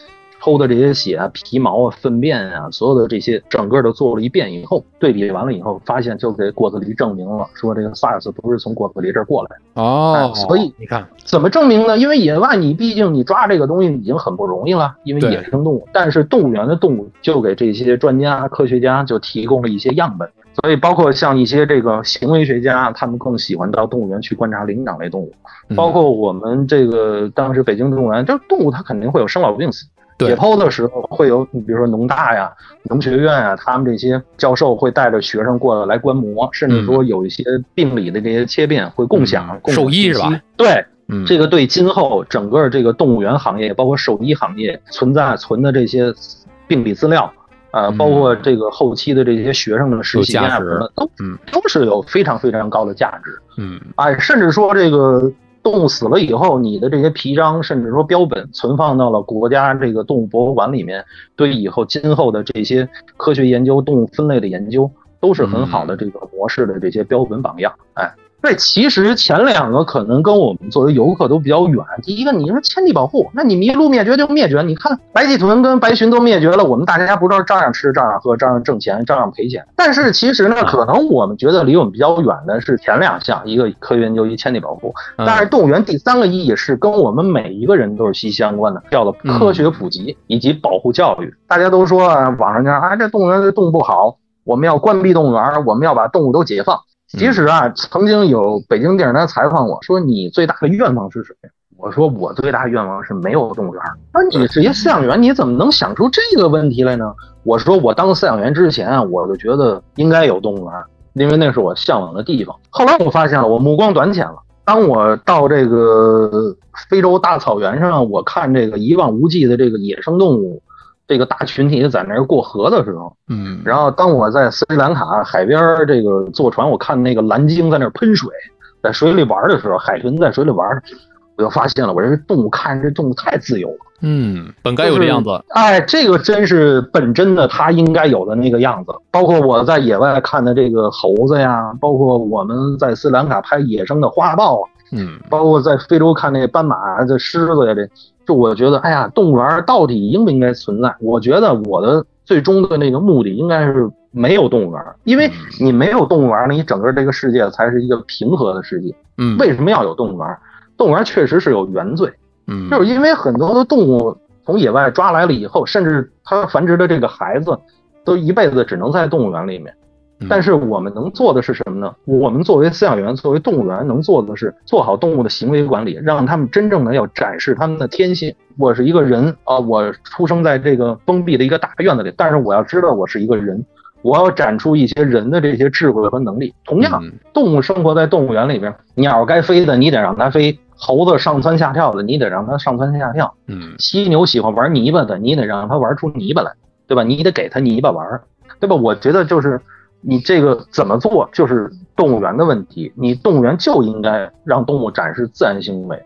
S1: 抽的这些血啊、皮毛啊、粪便啊，所有的这些整个都做了一遍以后，对比完了以后，发现就给果子狸证明了，说这个 SARS 不是从果子狸这儿过来
S2: 的哦。
S1: 所以
S2: 你看
S1: 怎么证明呢？因为野外你毕竟你抓这个东西已经很不容易了，因为野生动物。但是动物园的动物就给这些专家、科学家就提供了一些样本。所以包括像一些这个行为学家，他们更喜欢到动物园去观察灵长类动物。包括我们这个当时北京动物园，就是动物它肯定会有生老病死。解剖的时候会有，你比如说农大呀、农学院啊，他们这些教授会带着学生过来来观摩，甚至说有一些病理的这些切片会共享。
S2: 兽医是吧？
S1: 对，这个对今后整个这个动物园行业，包括兽医行业存在存的这些病理资料，呃，包括这个后期的这些学生的实习啊什么的，都都是有非常非常高的价值。
S2: 嗯，
S1: 哎，甚至说这个。动物死了以后，你的这些皮章，甚至说标本，存放到了国家这个动物博物馆里面，对以后今后的这些科学研究、动物分类的研究，都是很好的这个模式的这些标本榜样。哎。对，其实前两个可能跟我们作为游客都比较远。第一个，你说迁地保护，那你麋鹿灭绝就灭绝，你看白鳍豚跟白鲟都灭绝了，我们大家不知道照样吃、照样喝、照样挣钱、照样赔钱。但是其实呢，可能我们觉得离我们比较远的是前两项，一个科学研究，一迁地保护。但是动物园第三个意义是跟我们每一个人都是息息相关的，叫做科学普及以及保护教育。大家都说网上讲啊，这动物园这动物不好，我们要关闭动物园，我们要把动物都解放。其实啊，曾经有北京电视台采访我说：“你最大的愿望是什么？”我说：“我最大愿望是没有动物园。”那你是一饲养员，你怎么能想出这个问题来呢？我说：“我当饲养员之前啊，我就觉得应该有动物园，因为那是我向往的地方。后来我发现了，我目光短浅了。当我到这个非洲大草原上，我看这个一望无际的这个野生动物。”这个大群体在那儿过河的时候，
S2: 嗯，
S1: 然后当我在斯里兰卡海边这个坐船，我看那个蓝鲸在那儿喷水，在水里玩的时候，海豚在水里玩，我就发现了，我这动物看这动物太自由了，
S2: 嗯，本该有的样子，
S1: 哎，这个真是本真的它应该有的那个样子。包括我在野外看的这个猴子呀，包括我们在斯里兰卡拍野生的花豹啊，
S2: 嗯，
S1: 包括在非洲看那斑马、这狮子呀，这。就我觉得，哎呀，动物园到底应不应该存在？我觉得我的最终的那个目的应该是没有动物园，因为你没有动物园，你整个这个世界才是一个平和的世界。
S2: 嗯，
S1: 为什么要有动物园？动物园确实是有原罪。
S2: 嗯，
S1: 就是因为很多的动物从野外抓来了以后，甚至它繁殖的这个孩子，都一辈子只能在动物园里面。但是我们能做的是什么呢？我们作为饲养员，作为动物园，能做的是做好动物的行为管理，让他们真正的要展示他们的天性。我是一个人啊，我出生在这个封闭的一个大院子里，但是我要知道我是一个人，我要展出一些人的这些智慧和能力。同样，动物生活在动物园里边，鸟该飞的你得让它飞，猴子上蹿下跳的你得让它上蹿下跳，
S2: 嗯，
S1: 犀牛喜欢玩泥巴的你得让它玩出泥巴来，对吧？你得给它泥巴玩，对吧？我觉得就是。你这个怎么做，就是动物园的问题。你动物园就应该让动物展示自然行为，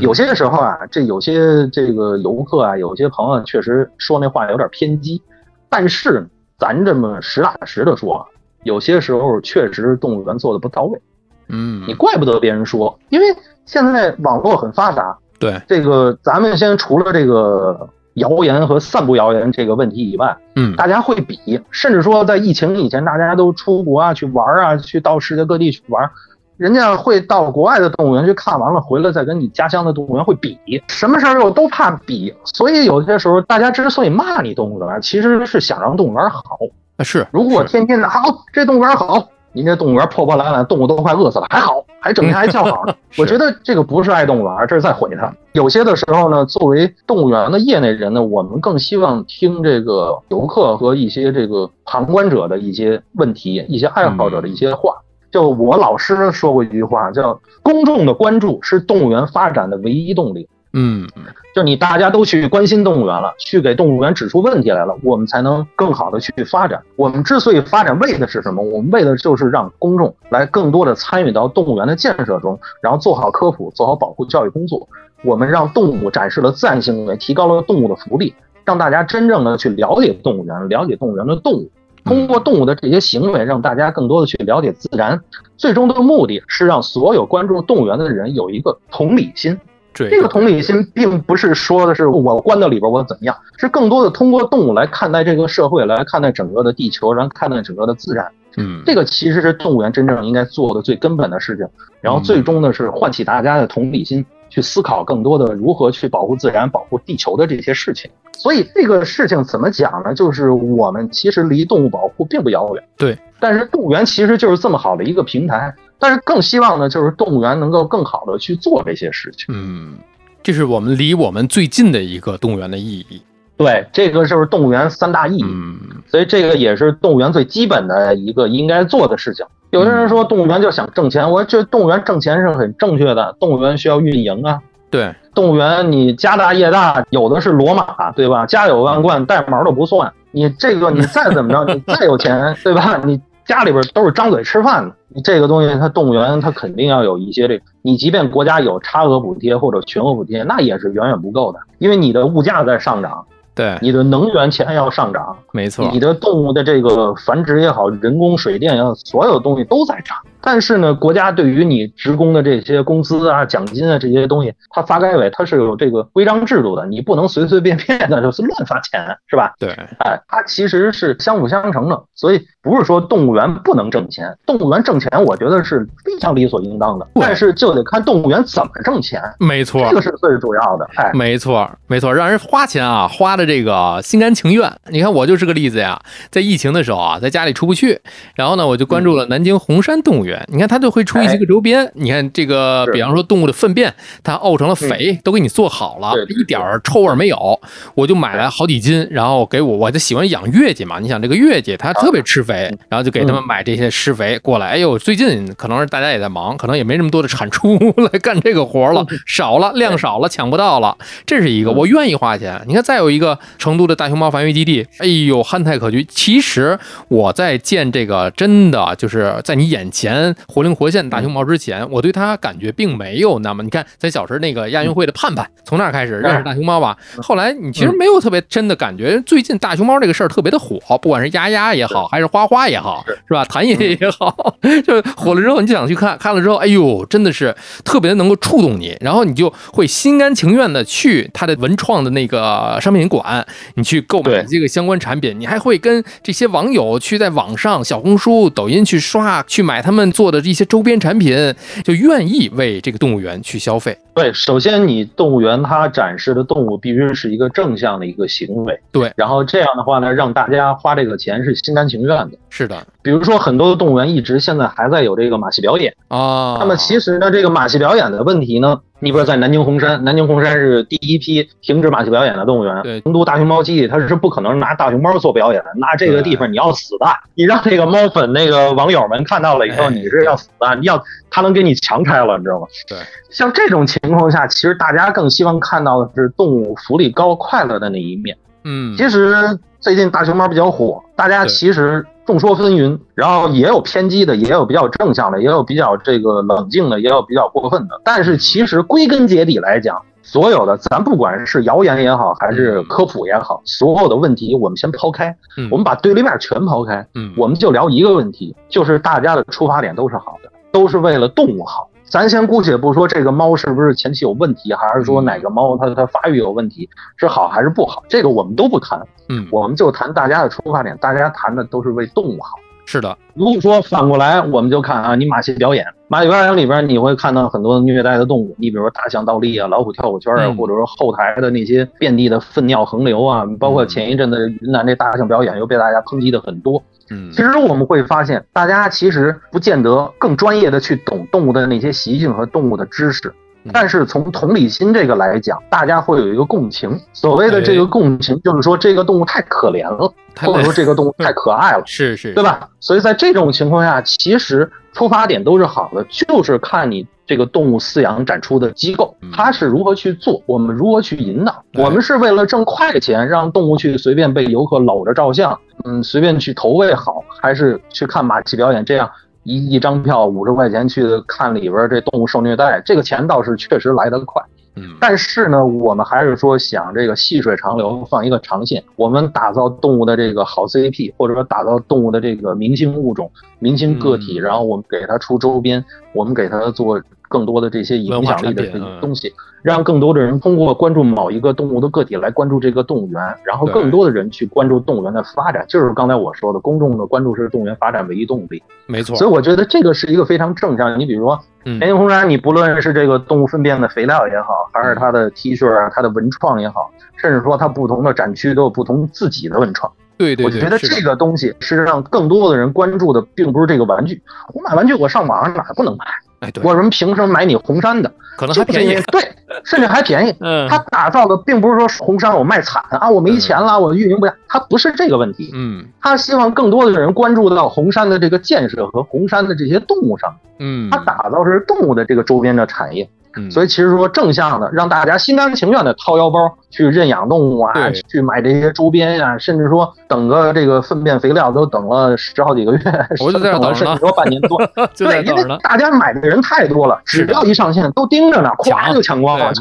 S1: 有些时候啊，这有些这个游客啊，有些朋友确实说那话有点偏激，但是咱这么实打实的说，有些时候确实动物园做的不到位。
S2: 嗯，
S1: 你怪不得别人说，因为现在网络很发达。
S2: 对，
S1: 这个咱们先除了这个谣言和散布谣言这个问题以外，
S2: 嗯，
S1: 大家会比，甚至说在疫情以前，大家都出国啊去玩啊，去到世界各地去玩，人家会到国外的动物园去看完了，回来再跟你家乡的动物园会比，什么事儿又都怕比，所以有些时候大家之所以骂你动物园，其实是想让动物园好。
S2: 啊是，
S1: 如果天天的好，这动物园好。您这动物园破破烂烂，动物都快饿死了，还好，还整天还叫好 [LAUGHS] 呢。我觉得这个不是爱动物园，这是在毁它。有些的时候呢，作为动物园的业内人呢，我们更希望听这个游客和一些这个旁观者的一些问题，一些爱好者的一些话。就我老师说过一句话，叫“公众的关注是动物园发展的唯一动力”。
S2: 嗯，
S1: 就你大家都去关心动物园了，去给动物园指出问题来了，我们才能更好的去发展。我们之所以发展，为的是什么？我们为的就是让公众来更多的参与到动物园的建设中，然后做好科普，做好保护教育工作。我们让动物展示了自然行为，提高了动物的福利，让大家真正的去了解动物园，了解动物园的动物。通过动物的这些行为，让大家更多的去了解自然。最终的目的是让所有关注动物园的人有一个同理心。这个同理心并不是说的是我关到里边我怎么样，是更多的通过动物来看待这个社会，来看待整个的地球，然后看待整个的自然。
S2: 嗯，
S1: 这个其实是动物园真正应该做的最根本的事情。然后最终呢是唤起大家的同理心，去思考更多的如何去保护自然、保护地球的这些事情。所以这个事情怎么讲呢？就是我们其实离动物保护并不遥远。
S2: 对，
S1: 但是动物园其实就是这么好的一个平台。但是更希望呢，就是动物园能够更好的去做这些事情。
S2: 嗯，这是我们离我们最近的一个动物园的意义。
S1: 对，这个就是动物园三大意义。
S2: 嗯，
S1: 所以这个也是动物园最基本的一个应该做的事情。有的人说动物园就想挣钱，我觉得动物园挣钱是很正确的。动物园需要运营啊。
S2: 对，
S1: 动物园你家大业大，有的是骡马，对吧？家有万贯，带毛都不算。你这个你再怎么着，你再有钱，对吧？你。家里边都是张嘴吃饭的，这个东西它动物园它肯定要有一些这，你即便国家有差额补贴或者全额补贴，那也是远远不够的，因为你的物价在上涨，
S2: 对，
S1: 你的能源钱要上涨，
S2: 没错，
S1: 你的动物的这个繁殖也好，人工水电也好所有东西都在涨。但是呢，国家对于你职工的这些工资啊、奖金啊这些东西，它发改委它是有这个规章制度的，你不能随随便便的就是乱发钱，是吧？
S2: 对，
S1: 哎，它其实是相辅相成的，所以不是说动物园不能挣钱，动物园挣钱，我觉得是非常理所应当的。但是就得看动物园怎么挣钱，
S2: 没错，
S1: 这个是最主要的。哎，
S2: 没错，没错，让人花钱啊，花的这个心甘情愿。你看我就是个例子呀，在疫情的时候啊，在家里出不去，然后呢，我就关注了南京红山动物园，你看它就会出。一些个周边，你看这个，比方说动物的粪便，它沤成了肥，都给你做好了，一点儿臭味没有。我就买了好几斤，然后给我，我就喜欢养月季嘛。你想这个月季，它特别吃肥，然后就给他们买这些施肥过来。哎呦，最近可能是大家也在忙，可能也没那么多的产出 [LAUGHS] 来干这个活了，少了量少了，抢不到了。这是一个，我愿意花钱。你看，再有一个成都的大熊猫繁育基地，哎呦，憨态可掬。其实我在建这个真的就是在你眼前活灵活现。大熊猫之前，我对它感觉并没有那么。你看，咱小时候那个亚运会的盼盼，从那儿开始认识大熊猫吧。后来你其实没有特别深的感觉。最近大熊猫这个事儿特别的火，不管是丫丫也好，还是花花也好，是吧？谭爷爷也好，[LAUGHS] 就火了之后你就想去看，看了之后，哎呦，真的是特别能够触动你，然后你就会心甘情愿的去它的文创的那个商品馆，你去购买这个相关产品。你还会跟这些网友去在网上、小红书、抖音去刷，去买他们做的一些周边。产品就愿意为这个动物园去消费。
S1: 对，首先你动物园它展示的动物必须是一个正向的一个行为。
S2: 对，
S1: 然后这样的话呢，让大家花这个钱是心甘情愿的。
S2: 是的，
S1: 比如说很多的动物园一直现在还在有这个马戏表演
S2: 啊。
S1: 那么其实呢，这个马戏表演的问题呢，你比如在南京红山，南京红山是第一批停止马戏表演的动物园。
S2: 对，
S1: 成都大熊猫基地它是不可能拿大熊猫做表演的，那这个地方你要死的。你让这个猫粉那个网友们看到了以后，你是要死的，你要他能给你强拆了，你知道吗？
S2: 对，
S1: 像这种情况下，其实大家更希望看到的是动物福利高、快乐的那一面。
S2: 嗯，
S1: 其实最近大熊猫比较火，大家其实众说纷纭，然后也有偏激的，也有比较正向的，也有比较这个冷静的，也有比较过分的。但是其实归根结底来讲，所有的咱不管是谣言也好，还是科普也好，所有的问题我们先抛开，我们把对立面全抛开，我们就聊一个问题，就是大家的出发点都是好的，都是为了动物好。咱先姑且不说这个猫是不是前期有问题，还是说哪个猫它它发育有问题，是好还是不好，这个我们都不谈。
S2: 嗯，
S1: 我们就谈大家的出发点，大家谈的都是为动物好。
S2: 是的，
S1: 如果说反过来，我们就看啊，你马戏表演，马戏表演里边你会看到很多虐待的动物，你比如说大象倒立啊，老虎跳火圈啊，或者说后台的那些遍地的粪尿横流啊，包括前一阵的云南这大象表演又被大家抨击的很多。
S2: 嗯，
S1: 其实我们会发现，大家其实不见得更专业的去懂动物的那些习性和动物的知识，但是从同理心这个来讲，大家会有一个共情。所谓的这个共情，就是说这个动物太可怜了，或者说这个动物太可爱了，[LAUGHS]
S2: 是是，
S1: 对吧？所以在这种情况下，其实出发点都是好的，就是看你。这个动物饲养展出的机构，它是如何去做？我们如何去引导？我们是为了挣快钱，让动物去随便被游客搂着照相，嗯，随便去投喂好，还是去看马戏表演？这样一一张票五十块钱去看里边这动物受虐待，这个钱倒是确实来得快。
S2: 嗯，
S1: 但是呢，我们还是说想这个细水长流，放一个长线，我们打造动物的这个好 CP，或者说打造动物的这个明星物种、明星个体，然后我们给它出周边，我们给它做更多的这些影响力的这些东西，让更多的人通过关注某一个动物的个体来关注这个动物园，然后更多的人去关注动物园的发展，就是刚才我说的，公众的关注是动物园发展唯一动力。
S2: 没错，
S1: 所以我觉得这个是一个非常正向。你比如说。天津红山，你不论是这个动物粪便的肥料也好，还是它的 T 恤啊、它的文创也好，甚至说它不同的展区都有不同自己的文创。
S2: 对对，
S1: 我觉得这个东西是让更多的人关注的，并不是这个玩具。我买玩具，我上网上哪不能买？
S2: 哎，对，
S1: 我什么凭什么买你红山的？
S2: 可能还便宜，
S1: 对，甚至还便宜。[LAUGHS] 嗯，他打造的并不是说红山我卖惨啊，我没钱了，我运营不下，他不是这个问题。
S2: 嗯，
S1: 他希望更多的人关注到红山的这个建设和红山的这些动物上。
S2: 嗯，
S1: 他打造是动物的这个周边的产业。所以其实说正向的，让大家心甘情愿的掏腰包去认养动物啊，去买这些周边呀，甚至说等个这个粪便肥料都等了十好几个月，
S2: 我就在这等
S1: 甚至说半年多。[LAUGHS] 对，因为大家买的人太多了，只要一上线都盯着呢，咵就抢光了，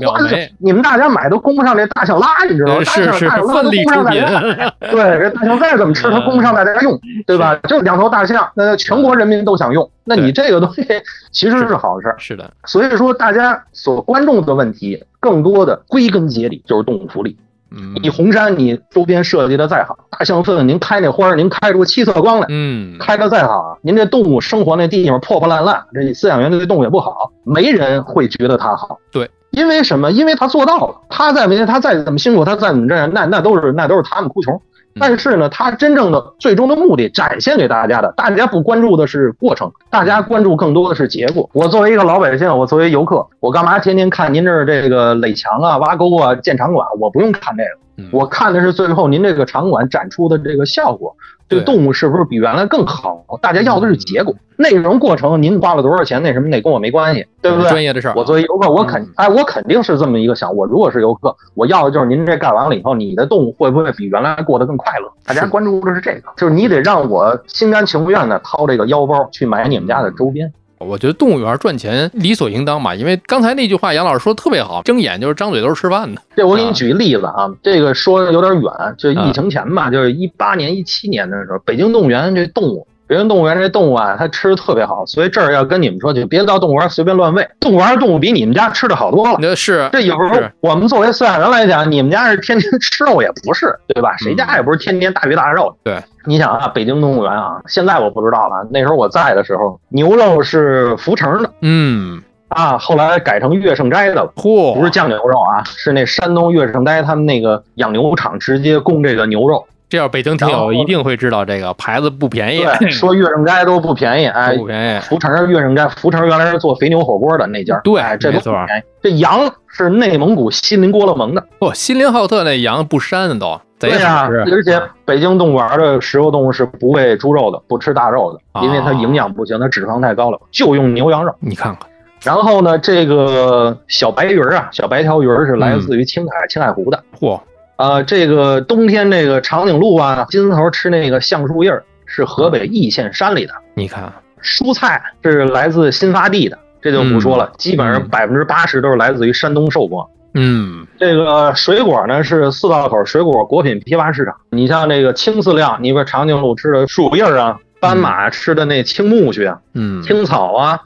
S1: 你们大家买都供不上这大象拉，你知道吗？
S2: 是是，
S1: 奋力出品。[LAUGHS] 对，这大象再怎么吃，它供不上大家用，对吧？就两头大象，那全国人民都想用。那你这个东西 [LAUGHS] 其实是好事，
S2: 是的。
S1: 所以说，大家所关注的问题，更多的归根结底就是动物福利。
S2: 嗯，
S1: 你红山你周边设计的再好，大象粪您开那花儿，您开出七色光来，
S2: 嗯，
S1: 开的再好，您这动物生活那地方破破烂烂，这饲养员对动物也不好，没人会觉得它好。
S2: 对，
S1: 因为什么？因为他做到了，他在没他再怎么辛苦，他再怎么这样，那那都是那都是他们哭穷。但是呢，他真正的最终的目的展现给大家的，大家不关注的是过程，大家关注更多的是结果。我作为一个老百姓，我作为游客，我干嘛天天看您这儿这个垒墙啊、挖沟啊、建场馆？我不用看这个，我看的是最后您这个场馆展出的这个效果。对动物是不是比原来更好？大家要的是结果，内容过程您花了多少钱，那什么那跟我没关系，对不对？
S2: 专业的事儿，
S1: 我作为游客，我肯哎，我肯定是这么一个想。我如果是游客，我要的就是您这干完了以后，你的动物会不会比原来过得更快乐？大家关注的是这个，就是你得让我心甘情愿的掏这个腰包去买你们家的周边。
S2: 我觉得动物园赚钱理所应当嘛，因为刚才那句话杨老师说的特别好，睁眼就是张嘴都是吃饭的。
S1: 这我给你举个例子啊，这个说的有点远，就疫情前吧，就是一八年、一七年的时候，北京动物园这动物。北京动物园这动物啊，它吃的特别好，所以这儿要跟你们说，就别到动物园随便乱喂。动物园动物比你们家吃的好多了。
S2: 那是
S1: 这有时候我们作为饲养员来讲，你们家是天天吃肉也不是，对吧？谁家也不是天天大鱼大肉。
S2: 对，
S1: 你想啊，北京动物园啊，现在我不知道了。那时候我在的时候，牛肉是福成的，
S2: 嗯
S1: 啊，后来改成乐盛斋的了。
S2: 嚯，
S1: 不是酱牛肉啊，是那山东乐盛斋他们那个养牛场直接供这个牛肉。
S2: 这要北京听友一定会知道这个牌子不便宜。
S1: 对，[LAUGHS] 说月盛斋都不便宜，哎，
S2: 不便宜。
S1: 福成月盛斋，福成原来是做肥牛火锅的那家。
S2: 对，
S1: 这都不便宜。这羊是内蒙古锡林郭勒盟的。
S2: 哦，锡林浩特那羊不膻都。
S1: 对呀，而且北京动物园的食肉动物是不喂猪肉的，不吃大肉的，因为它营养不行，它脂肪太高了，就用牛羊肉。
S2: 你看看。
S1: 然后呢，这个小白鱼啊，小白条鱼是来自于青海青海湖的。
S2: 嚯！
S1: 呃，这个冬天这个长颈鹿啊，金丝猴吃那个橡树叶儿，是河北易县山里的。
S2: 你看，
S1: 蔬菜是来自新发地的，这就不说了，基本上百分之八十都是来自于山东寿光。
S2: 嗯，
S1: 这个水果呢是四道口水果果品批发市场。你像这个青饲料，你比如长颈鹿吃的树叶啊，斑马吃的那青苜蓿啊，
S2: 嗯，
S1: 青草啊，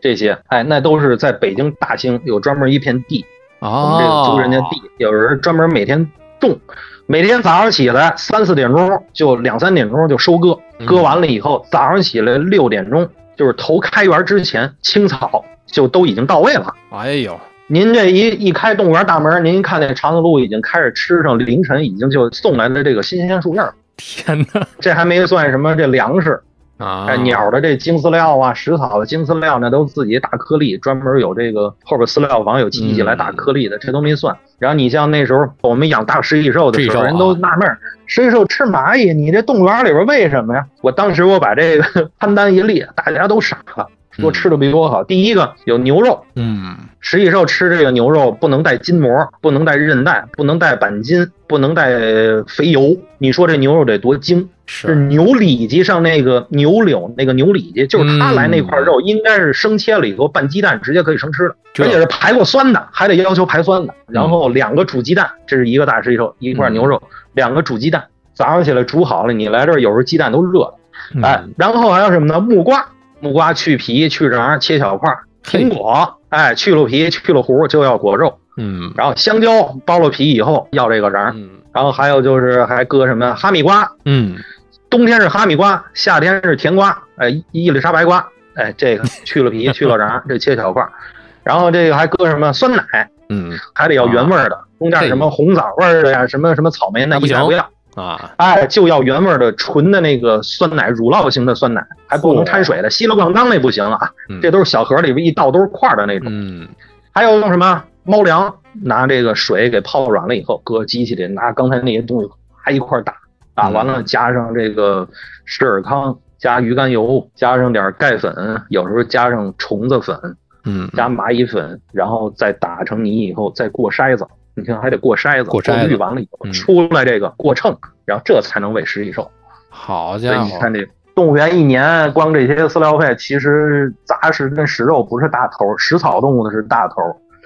S1: 这些，哎，那都是在北京大兴有专门一片地，我们这个租人家地，有人专门每天种，每天早上起来三四点钟就两三点钟就收割，割完了以后早上起来六点钟就是头开园之前，青草就都已经到位了。
S2: 哎呦。
S1: 您这一一开动物园大门，您一看那长颈鹿已经开始吃上凌晨已经就送来的这个新鲜树叶。
S2: 天哪，
S1: 这还没算什么这粮食
S2: 啊，
S1: 哎，鸟的这精饲料啊，食草的精饲料那都自己打颗粒，专门有这个后边饲料房有机器来打颗粒的，这都没算。然后你像那时候我们养大食蚁兽的时候，人都纳闷，食蚁兽吃蚂蚁，你这动物园里边为什么呀？我当时我把这个餐单一列，大家都傻了。说吃的比我好。第一个有牛肉，
S2: 嗯，
S1: 食蚁兽吃这个牛肉不能带筋膜，不能带韧带，不能带板筋，不能带肥油。你说这牛肉得多精？
S2: 是
S1: 牛里脊上那个牛柳那个牛里脊，就是它来那块肉，应该是生切了以后拌鸡蛋直接可以生吃的，而且是排过酸的，还得要求排酸的。然后两个煮鸡蛋，这是一个大食蚁兽，一块牛肉，两个煮鸡蛋，早上起来煮好了，你来这儿有时候鸡蛋都热了，哎，然后还有什么呢？木瓜。木瓜去皮去瓤切小块，苹果哎去了皮去了核就要果肉，
S2: 嗯，
S1: 然后香蕉剥了皮以后要这个瓤，
S2: 嗯，
S1: 然后还有就是还搁什么哈密瓜，
S2: 嗯，
S1: 冬天是哈密瓜，夏天是甜瓜，哎伊丽莎白瓜，哎这个去了皮去了瓤 [LAUGHS] 这切小块，然后这个还搁什么酸奶，
S2: 嗯，
S1: 还得要原味的，中间什么红枣味的呀，什么什么草莓那一概不要。
S2: 啊，
S1: 哎，就要原味的纯的那个酸奶，乳酪型的酸奶，还不能掺水的，稀了咣当那不行啊。这都是小盒里边一倒都是块的那种。
S2: 嗯，
S1: 还有用什么猫粮，拿这个水给泡软了以后，搁机器里拿刚才那些东西还一块打，打完了加上这个施尔康，加鱼肝油，加上点钙粉，有时候加上虫子粉，
S2: 嗯，
S1: 加蚂蚁粉，然后再打成泥以后再过筛子。你看还得过筛子，
S2: 过筛
S1: 滤完了以后出来这个过秤，然后这才能喂食蚁兽。
S2: 好家伙！
S1: 你看这动物园一年光这些饲料费，其实杂食跟食肉不是大头，食草动物的是大头。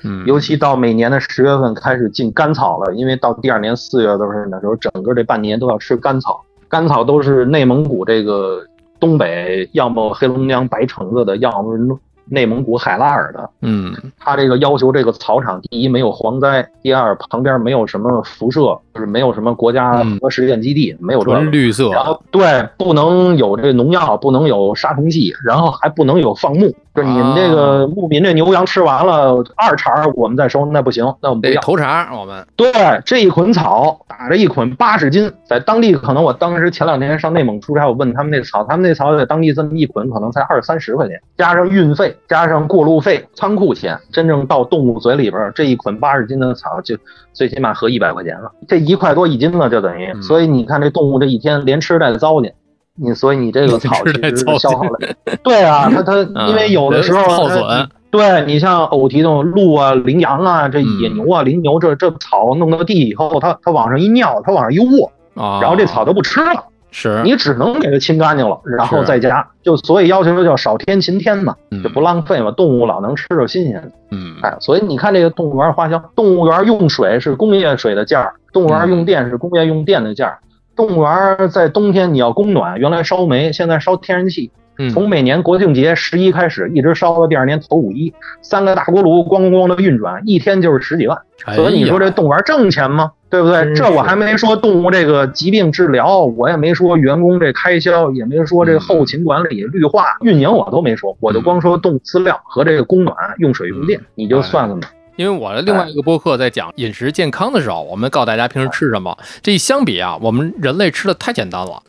S2: 嗯，
S1: 尤其到每年的十月份开始进甘草了，因为到第二年四月都是那时候，整个这半年都要吃甘草。甘草都是内蒙古这个东北，要么黑龙江白橙子的，要么是。内蒙古海拉尔的，
S2: 嗯，
S1: 他这个要求这个草场，第一没有蝗灾，第二旁边没有什么辐射，就是没有什么国家核实验基地，没有这
S2: 绿色，
S1: 然后对，不能有这农药，不能有杀虫剂，然后还不能有放牧。就是你们这个牧民这牛羊吃完了二茬，我们再收，那不行，那我们得要
S2: 头茬。我们
S1: 对这一捆草打着一捆八十斤，在当地可能我当时前两天上内蒙出差，我问他们那草，他们那草在当地这么一捆可能才二三十块钱，加上运费，加上过路费、仓库钱，真正到动物嘴里边，这一捆八十斤的草就最起码合一百块钱了，这一块多一斤了，就等于。所以你看这动物这一天连吃带糟践。你所以你这个 [LAUGHS] 草其实是消耗了，[LAUGHS] 对啊，[LAUGHS] 它它因为有的时候
S2: 耗损，
S1: 对你像偶蹄动鹿啊、羚羊啊、这野牛啊、羚牛，这这草弄到地以后，它它往上一尿，它往上一卧，然后这草都不吃了，
S2: 是
S1: 你只能给它清干净了，然后再加，就所以要求叫少天勤天嘛，就不浪费嘛，动物老能吃着新鲜的，
S2: 嗯，
S1: 哎，所以你看这个动物园花销，动物园用水是工业水的价儿，动物园用电是工业用电的价儿。动物园在冬天你要供暖，原来烧煤，现在烧天然气。从每年国庆节十一开始，一直烧到第二年头五一，三个大锅炉咣咣咣的运转，一天就是十几万。所以你说这动物园挣钱吗？对不对？这我还没说动物这个疾病治疗，我也没说员工这开销，也没说这个后勤管理、绿化、运营，我都没说，我就光说动物饲料和这个供暖、用水用电，你就算算吧。
S2: 因为我的另外一个播客在讲饮食健康的时候，我们告诉大家平时吃什么。这一相比啊，我们人类吃的太简单了。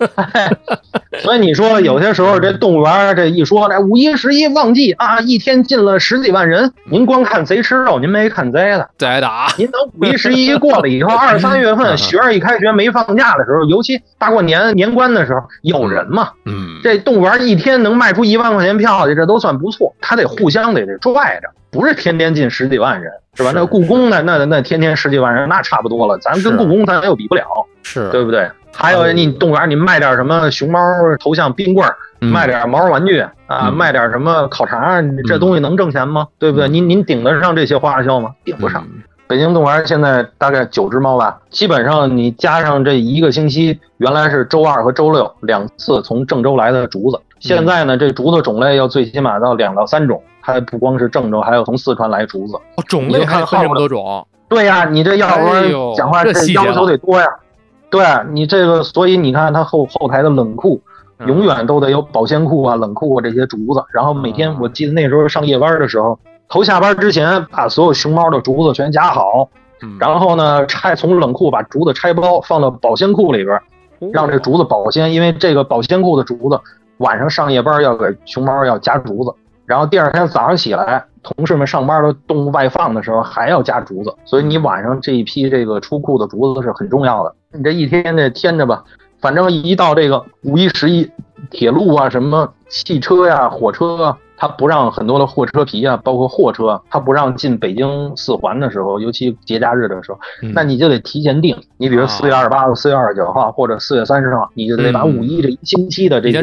S2: [LAUGHS]
S1: 所以你说有些时候这动物园这一说，来五一十一旺季啊，一天进了十几万人，您光看贼吃肉，您没看贼的。
S2: 贼的啊！
S1: 您等五一十一 [LAUGHS] 过了以后，二三月份学生一开学没放假的时候，尤其大过年年关的时候，有人嘛。
S2: 嗯。
S1: 这动物园一天能卖出一万块钱票去，这都算不错。他得互相得得拽着。不是天天进十几万人，是吧？那故宫呢？那那天天十几万人，那差不多了。咱跟故宫咱又比不了，
S2: 是
S1: 对不对？还有你动物园，你卖点什么熊猫头像冰棍儿，卖点毛绒玩具啊，卖点什么烤肠，这东西能挣钱吗？对不对？您您顶得上这些花销吗？顶不上。北京动物园现在大概九只猫吧，基本上你加上这一个星期，原来是周二和周六两次从郑州来的竹子，现在呢这竹子种类要最起码到两到三种，它不光是郑州，还有从四川来竹子。
S2: 哦，种类还分这么多种？
S1: 对呀，你这要不讲话这要求得多呀。对你这个，所以你看它后后台的冷库，永远都得有保鲜库啊、冷库啊这些竹子，然后每天我记得那时候上夜班的时候。头下班之前，把所有熊猫的竹子全夹好，然后呢，拆从冷库把竹子拆包，放到保鲜库里边，让这竹子保鲜。因为这个保鲜库的竹子，晚上上夜班要给熊猫要夹竹子，然后第二天早上起来，同事们上班的动物外放的时候还要加竹子。所以你晚上这一批这个出库的竹子是很重要的。你这一天这添着吧，反正一到这个五一、十一，铁路啊，什么汽车呀、火车。啊。他不让很多的货车皮啊，包括货车，他不让进北京四环的时候，尤其节假日的时候，那你就得提前订。你比如四月二十八号、四月二十九号或者四月三十号，你就得把五一这一星期的这些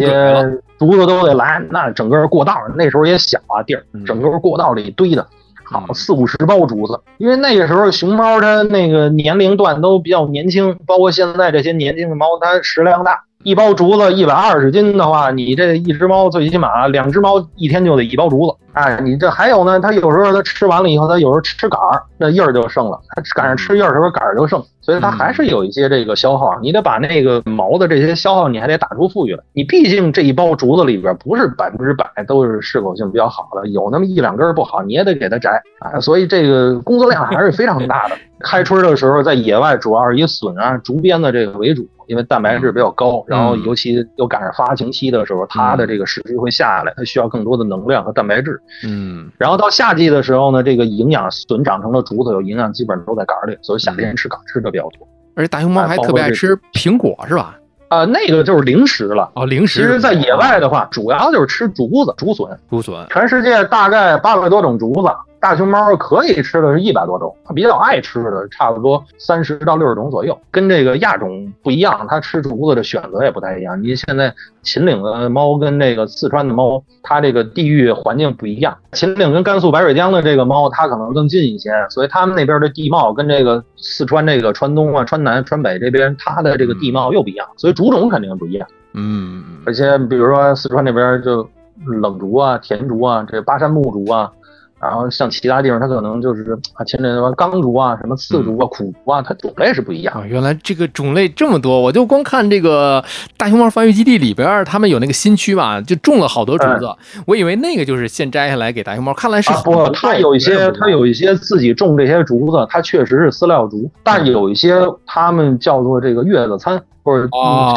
S1: 竹子都得来。那整个过道那时候也小啊地儿，整个过道里堆的好四五十包竹子。因为那个时候熊猫它那个年龄段都比较年轻，包括现在这些年轻的猫，它食量大。一包竹子一百二十斤的话，你这一只猫最起码两只猫一天就得一包竹子。哎，你这还有呢，它有时候它吃完了以后，它有时候吃杆儿，那叶儿就剩了。它赶上吃叶儿时候，杆儿就剩，所以它还是有一些这个消耗。你得把那个毛的这些消耗，你还得打出富裕来。你毕竟这一包竹子里边不是百分之百都是适口性比较好的，有那么一两根不好，你也得给它摘啊。所以这个工作量还是非常大的。[LAUGHS] 开春的时候，在野外主要是以笋啊、竹编的这个为主。因为蛋白质比较高，然后尤其又赶上发情期的时候，它的这个食欲会下来，它需要更多的能量和蛋白质。
S2: 嗯，
S1: 然后到夏季的时候呢，这个营养笋长成了竹子，有营养基本上都在杆里，所以夏天吃杆吃的比较多。
S2: 而且大熊猫还特别爱吃苹果，是吧？
S1: 啊，那个就是零食了。哦，
S2: 零食。
S1: 其实，在野外的话，主要就是吃竹子、竹笋、
S2: 竹笋。
S1: 全世界大概八百多种竹子。大熊猫可以吃的是一百多种，它比较爱吃的差不多三十到六十种左右，跟这个亚种不一样，它吃竹子的选择也不太一样。你现在秦岭的猫跟那个四川的猫，它这个地域环境不一样。秦岭跟甘肃白水江的这个猫，它可能更近一些，所以他们那边的地貌跟这个四川这个川东啊、川南、川北这边，它的这个地貌又不一样，所以竹种肯定不一样。
S2: 嗯，
S1: 而且比如说四川那边就冷竹啊、甜竹啊、这巴山木竹啊。然后像其他地方，它可能就是啊，前面什么钢竹啊、什么刺竹啊、苦竹啊，它种类是不一样。
S2: 原来这个种类这么多，我就光看这个大熊猫繁育基地里边，他们有那个新区嘛，就种了好多竹子。我以为那个就是现摘下来给大熊猫，看来是
S1: 不，它有一些，它有一些自己种这些竹子，它确实是饲料竹，但有一些他们叫做这个月子餐。或者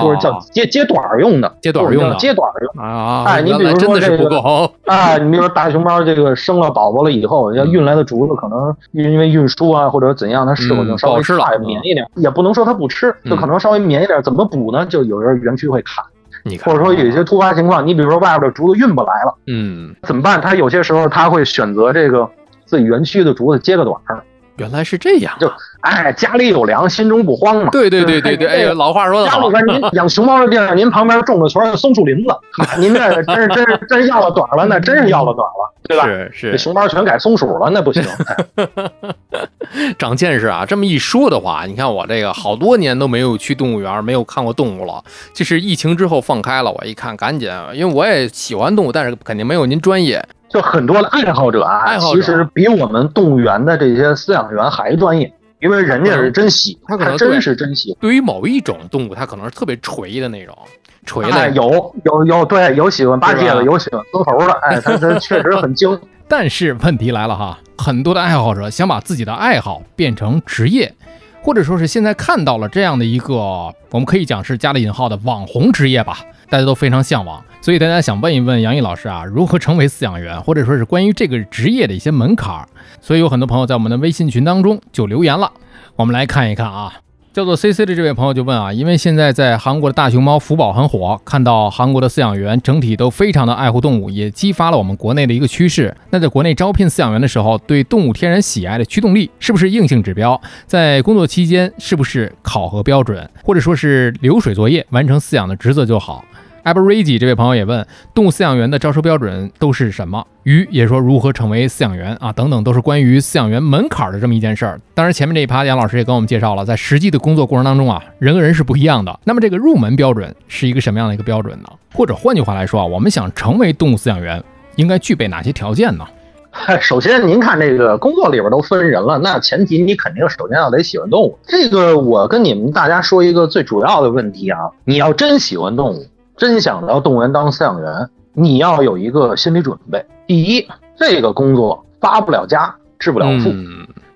S1: 就是叫接接短儿用的，
S2: 接短儿用的，
S1: 接短儿用
S2: 啊！
S1: 哎，你比如说这个，
S2: 哎，
S1: 你比如说大熊猫这个生了宝宝了以后，要运来的竹子可能因为运输啊或者怎样，它是否就稍微差绵一点，也不能说它不吃，就可能稍微绵一点。怎么补呢？就有人园区会砍，
S2: 你
S1: 或者说有一些突发情况，你比如说外边的竹子运不来了，
S2: 嗯，
S1: 怎么办？他有些时候他会选择这个自己园区的竹子接个短儿。
S2: 原来是这样，
S1: 就哎，家里有粮，心中不慌嘛。
S2: 对对对对对，哎，老话说的
S1: 好。家里边您 [LAUGHS] 养熊猫的地儿，您旁边种的全是松树林子，[LAUGHS] 您这真是真是真要了短了，那真是要了短了，对吧？
S2: 是是，
S1: 这熊猫全改松鼠了，那不行。[LAUGHS]
S2: 长见识啊！这么一说的话，你看我这个好多年都没有去动物园，没有看过动物了。这是疫情之后放开了，我一看赶紧，因为我也喜欢动物，但是肯定没有您专业。
S1: 就很多的爱好者啊，爱好者其实比我们动物园的这些饲养员还专业，因为人家是真喜，
S2: 他可能
S1: 真是真喜。
S2: 对于某一种动物，他可能是特别垂的那种，垂的
S1: 有有有，对，有喜欢八戒的，有喜欢松猴的，哎，他他确实很精。[LAUGHS]
S3: 但是问题来了哈，很多的爱好者想把自己的爱好变成职业，或者说是现在看到了这样的一个，我们可以讲是加了引号的网红职业吧。大家都非常向往，所以大家想问一问杨毅老师啊，如何成为饲养员，或者说是关于这个职业的一些门槛儿。所以有很多朋友在我们的微信群当中就留言了，我们来看一看啊。叫做 C C 的这位朋友就问啊，因为现在在韩国的大熊猫福宝很火，看到韩国的饲养员整体都非常的爱护动物，也激发了我们国内的一个趋势。那在国内招聘饲养员的时候，对动物天然喜爱的驱动力是不是硬性指标？在工作期间是不是考核标准，或者说是流水作业，完成饲养的职责就好？a b r a g i 这位朋友也问，动物饲养员的招收标准都是什么？鱼也说如何成为饲养员啊，等等，都是关于饲养员门槛的这么一件事儿。当然，前面这一趴杨老师也跟我们介绍了，在实际的工作过程当中啊，人和人是不一样的。那么这个入门标准是一个什么样的一个标准呢？或者换句话来说啊，我们想成为动物饲养员，应该具备哪些条件呢？[LAUGHS]
S1: 首先，您看这个工作里边都分人了，那前提你肯定首先要得喜欢动物。这个我跟你们大家说一个最主要的问题啊，你要真喜欢动物。真想到动物园当饲养员，你要有一个心理准备。第一，这个工作发不了家，致不了富，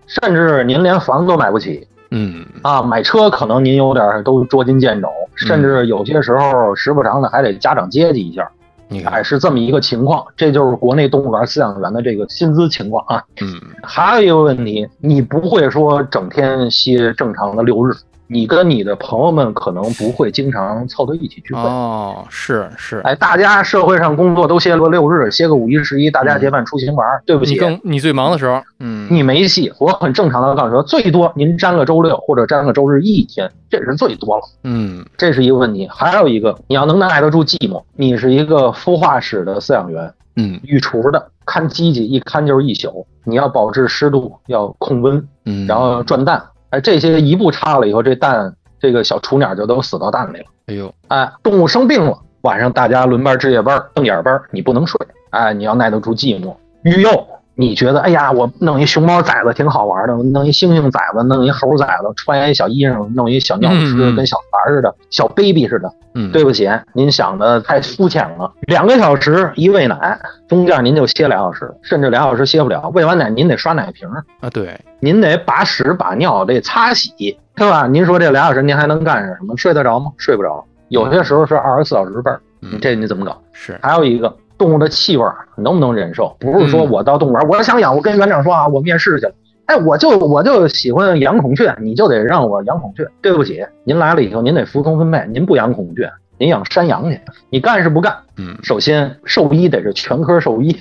S1: 甚至您连房子都买不起。
S2: 嗯
S1: 啊，买车可能您有点都捉襟见肘，甚至有些时候时不常的还得家长接济一下。
S2: 你看，
S1: 哎，是这么一个情况，这就是国内动物园饲养员的这个薪资情况啊。
S2: 嗯，
S1: 还有一个问题，你不会说整天歇正常的六日。你跟你的朋友们可能不会经常凑到一起聚会
S2: 哦，是是，
S1: 哎，大家社会上工作都歇个六日，歇个五一十一，大家结伴出行玩。对不起，
S2: 你更你最忙的时候，嗯，
S1: 你没戏。我很正常的告诉说，最多您占个周六或者占个周日一天，这是最多了。
S2: 嗯，
S1: 这是一个问题。还有一个，你要能耐得住寂寞。你是一个孵化室的饲养员，
S2: 嗯，
S1: 御厨的，看机器一看就是一宿，你要保持湿度，要控温，
S2: 嗯，
S1: 然后转蛋。哎，这些一步差了以后，这蛋这个小雏鸟就都死到蛋里了。
S2: 哎呦，
S1: 哎，动物生病了，晚上大家轮班值夜班，瞪眼班，你不能睡。哎，你要耐得住寂寞。育幼。你觉得，哎呀，我弄一熊猫崽子挺好玩的，弄一猩猩崽子，弄一猴崽子，穿一小衣裳，弄一小尿池，跟小孩似的，小 baby 似的。
S2: 嗯，
S1: 对不起，您想的太肤浅了。两个小时一喂奶，中间您就歇俩小时，甚至俩小时歇不了。喂完奶，您得刷奶瓶
S2: 啊，对，
S1: 您得把屎把尿得擦洗，对吧？您说这俩小时您还能干什么？睡得着吗？睡不着。有些时候是二十四小时班，这你怎么搞？
S2: 是，
S1: 还有一个。动物的气味能不能忍受？不是说我到动物园，我想养，我跟园长说啊，我面试去了。哎，我就我就喜欢养孔雀，你就得让我养孔雀。对不起，您来了以后，您得服从分配，您不养孔雀，您养山羊去。你干是不干？
S2: 嗯，
S1: 首先兽医得是全科兽医，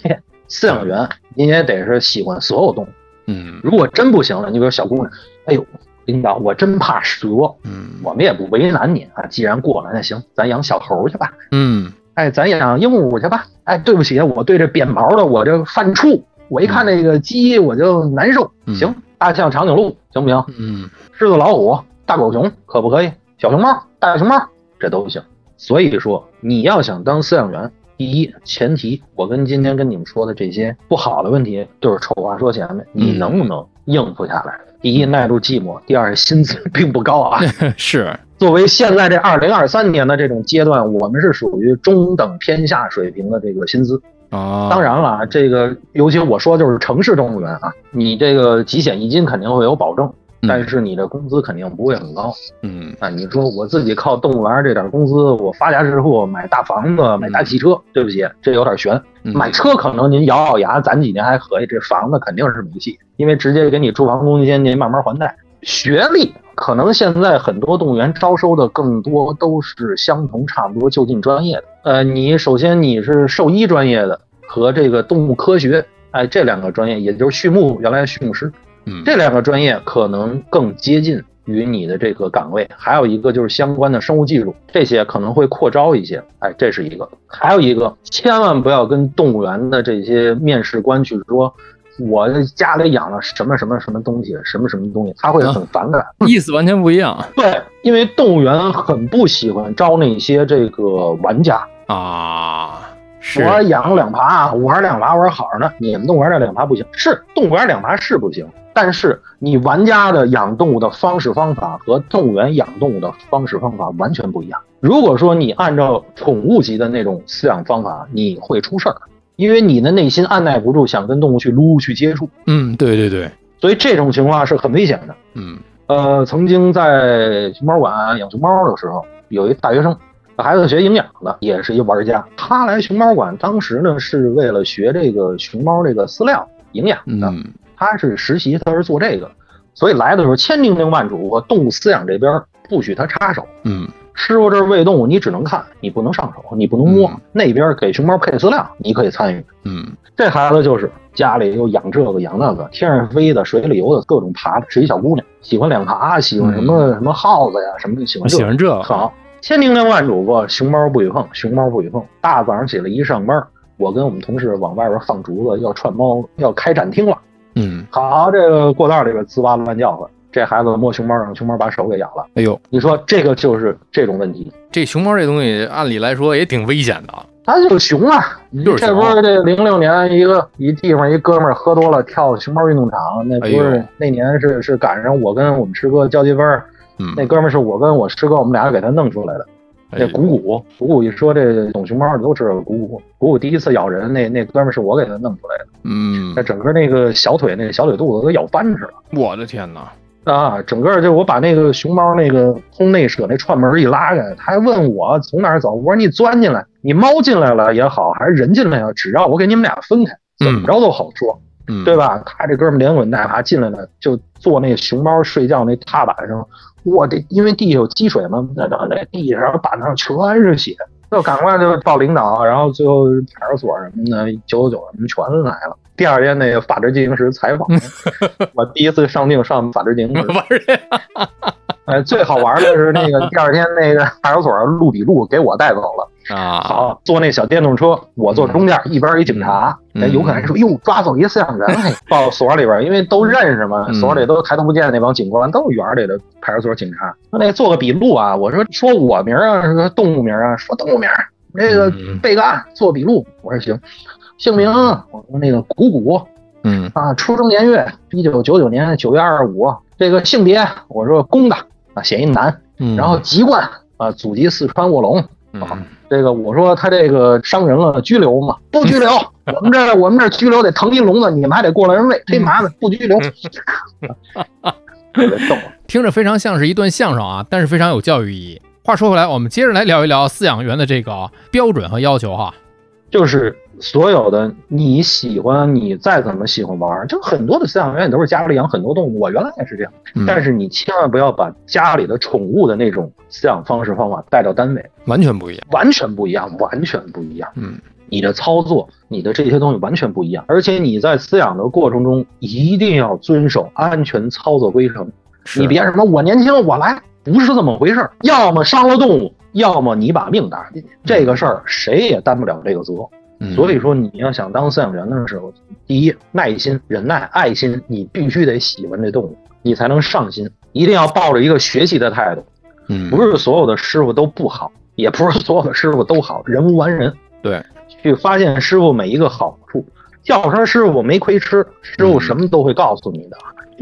S1: 饲养员您也得是喜欢所有动物。
S2: 嗯，
S1: 如果真不行了，你比如小姑娘，哎呦，领导我真怕蛇。
S2: 嗯，
S1: 我们也不为难你啊，既然过了，那行，咱养小猴去吧。
S2: 嗯。
S1: 哎，咱养鹦鹉去吧。哎，对不起，我对这扁毛的我这犯怵。我一看那个鸡我就难受。行，大象、长颈鹿行不行？
S2: 嗯，
S1: 狮子、老虎、大狗熊可不可以？小熊猫、大熊猫这都行。所以说，你要想当饲养员，第一前提，我跟今天跟你们说的这些不好的问题，就是丑话说前面，你能不能应付下来？第一，耐住寂寞；第二，薪资并不高啊。[LAUGHS]
S2: 是。
S1: 作为现在这二零二三年的这种阶段，我们是属于中等偏下水平的这个薪资
S2: 啊。
S1: 当然了，这个尤其我说就是城市动物园啊，你这个几险一金肯定会有保证，但是你的工资肯定不会很高。
S2: 嗯，
S1: 啊，你说我自己靠动物园这点工资，我发家致富，买大房子，买大汽车，对不起，这有点悬。买车可能您咬咬牙攒几年还可以，这房子肯定是没戏，因为直接给你住房公积金，您慢慢还贷。学历可能现在很多动物园招收的更多都是相同差不多就近专业的。呃，你首先你是兽医专业的和这个动物科学，哎，这两个专业，也就是畜牧原来畜牧师，
S2: 嗯，
S1: 这两个专业可能更接近于你的这个岗位。还有一个就是相关的生物技术，这些可能会扩招一些。哎，这是一个。还有一个，千万不要跟动物园的这些面试官去说。我家里养了什么什么什么东西，什么什么东西，他会很反感，
S2: 意思完全不一样。[LAUGHS]
S1: 对，因为动物园很不喜欢招那些这个玩家
S2: 啊。
S1: 我养两爬，我玩两爬玩好着呢，你们动物园这两爬不行。是动物园两爬是不行，但是你玩家的养动物的方式方法和动物园养动物的方式方法完全不一样。如果说你按照宠物级的那种饲养方法，你会出事儿。因为你的内心按耐不住想跟动物去撸去接触，
S2: 嗯，对对对，
S1: 所以这种情况是很危险的。
S2: 嗯，
S1: 呃，曾经在熊猫馆养熊猫的时候，有一大学生，孩子学营养的，也是一玩家。他来熊猫馆，当时呢是为了学这个熊猫这个饲料营养的。他是实习，他是做这个。所以来的时候千叮咛万嘱咐，动物饲养这边不许他插手。
S2: 嗯
S1: 师傅这儿喂动物，你只能看，你不能上手，你不能摸。
S2: 嗯
S1: 那边给熊猫配饲料，你可以参与。
S2: 嗯
S1: 这孩子就是家里又养这个养那个，天上飞的、水里游的，各种爬的，是一小姑娘，喜欢两爬，喜欢什么、什么耗子呀，什么喜欢这个
S2: 喜欢这个
S1: 好，千叮咛万嘱咐，熊猫不许碰，熊猫不许碰。大早上起来一上班，我跟我们同事往外边放竹子，要串猫，要开展厅了。
S2: 嗯，
S1: 好，这个过道里边滋哇乱叫唤，这孩子摸熊猫，让熊猫把手给咬了。
S2: 哎呦，
S1: 你说这个就是这种问题，
S2: 这熊猫这东西按理来说也挺危险的。
S1: 它就是熊啊！这不是这零六年一个一地方一哥们儿喝多了跳熊猫运动场，那不
S2: 哎
S1: 是、
S2: 呦
S1: 那年是是赶上我跟我们师哥交接班儿，
S2: 嗯，
S1: 那哥们儿是我跟我师哥我们俩给他弄出来的。
S2: 哎
S1: 这鼓鼓鼓鼓一说这懂熊猫的都知道鼓鼓鼓鼓第一次咬人，那那哥们儿是我给他弄出来的，
S2: 嗯
S1: 那，整个那个小腿那个小腿肚子都咬翻似的。
S2: 我的天哪！
S1: 啊，整个就我把那个熊猫那个通内舍那串门一拉开，他还问我从哪儿走，我说你钻进来，你猫进来了也好，还是人进来也好，只要我给你们俩分开，怎么着都好说，
S2: 嗯，
S1: 对吧？他这哥们连滚带爬进来了，就坐那熊猫睡觉那踏板上，我这因为地下有积水嘛，那那那地上板上全是血，就赶快就报领导，然后最后派出所什么的，九九九什么全来了。第二天那个法制进行时采访，[LAUGHS] 我第一次上镜上法制进行时，
S2: 玩儿这
S1: 哎，最好玩的是那个 [LAUGHS] 第二天那个派出所录笔录给我带走了。
S2: 啊，
S1: 好，坐那小电动车，我坐中间，一边一警察，
S2: 嗯
S1: 哎，有可能还说哟抓走一饲养员，嘿，到所里边，因为都认识嘛，
S2: 嗯
S1: 所里都抬头不见那帮警官都是园里的派出所警察。说那做个笔录啊，我说说我名儿啊，说动物名啊，说动物名那，个
S2: 嗯
S1: 备个案做笔录，我说行，姓名我说那个谷谷，
S2: 嗯
S1: 啊，出生年月一九九九年九月二十五，这个性别我说公的啊，写一男，
S2: 嗯，
S1: 然后籍贯啊，祖籍四川卧龙。
S2: 嗯
S1: 这个我说他这个伤人了，拘留嘛？不拘留，[LAUGHS] 我们这儿我们这儿拘留得腾一笼子，你们还得过来人喂，忒麻烦，不拘留。[LAUGHS] [LAUGHS]
S3: 听着非常像是一段相声啊，但是非常有教育意义。话说回来，我们接着来聊一聊饲养员的这个标准和要求哈。
S1: 就是所有的你喜欢，你再怎么喜欢玩儿，就很多的饲养员也都是家里养很多动物，我原来也是这样。
S2: 嗯
S1: 但是你千万不要把家里的宠物的那种饲养方式方法带到单位，
S2: 完全不一样。
S1: 完全不一样，完全不一样。
S2: 嗯
S1: 你的操作，你的这些东西完全不一样，而且你在饲养的过程中一定要遵守安全操作规程。你别什么我年轻我来，不是这么回事儿。要么伤了动物，要么你把命搭进去，这个事儿谁也担不了这个责。
S2: 嗯
S1: 所以说，你要想当饲养员的时候，第一耐心、忍耐、爱心，你必须得喜欢这动物，你才能上心。一定要抱着一个学习的态度，
S2: 嗯
S1: 不是所有的师傅都不好，也不是所有的师傅都好，人无完人。
S2: 对，
S1: 去发现师傅每一个好处。叫声师傅没亏吃，师傅什么都会告诉你的。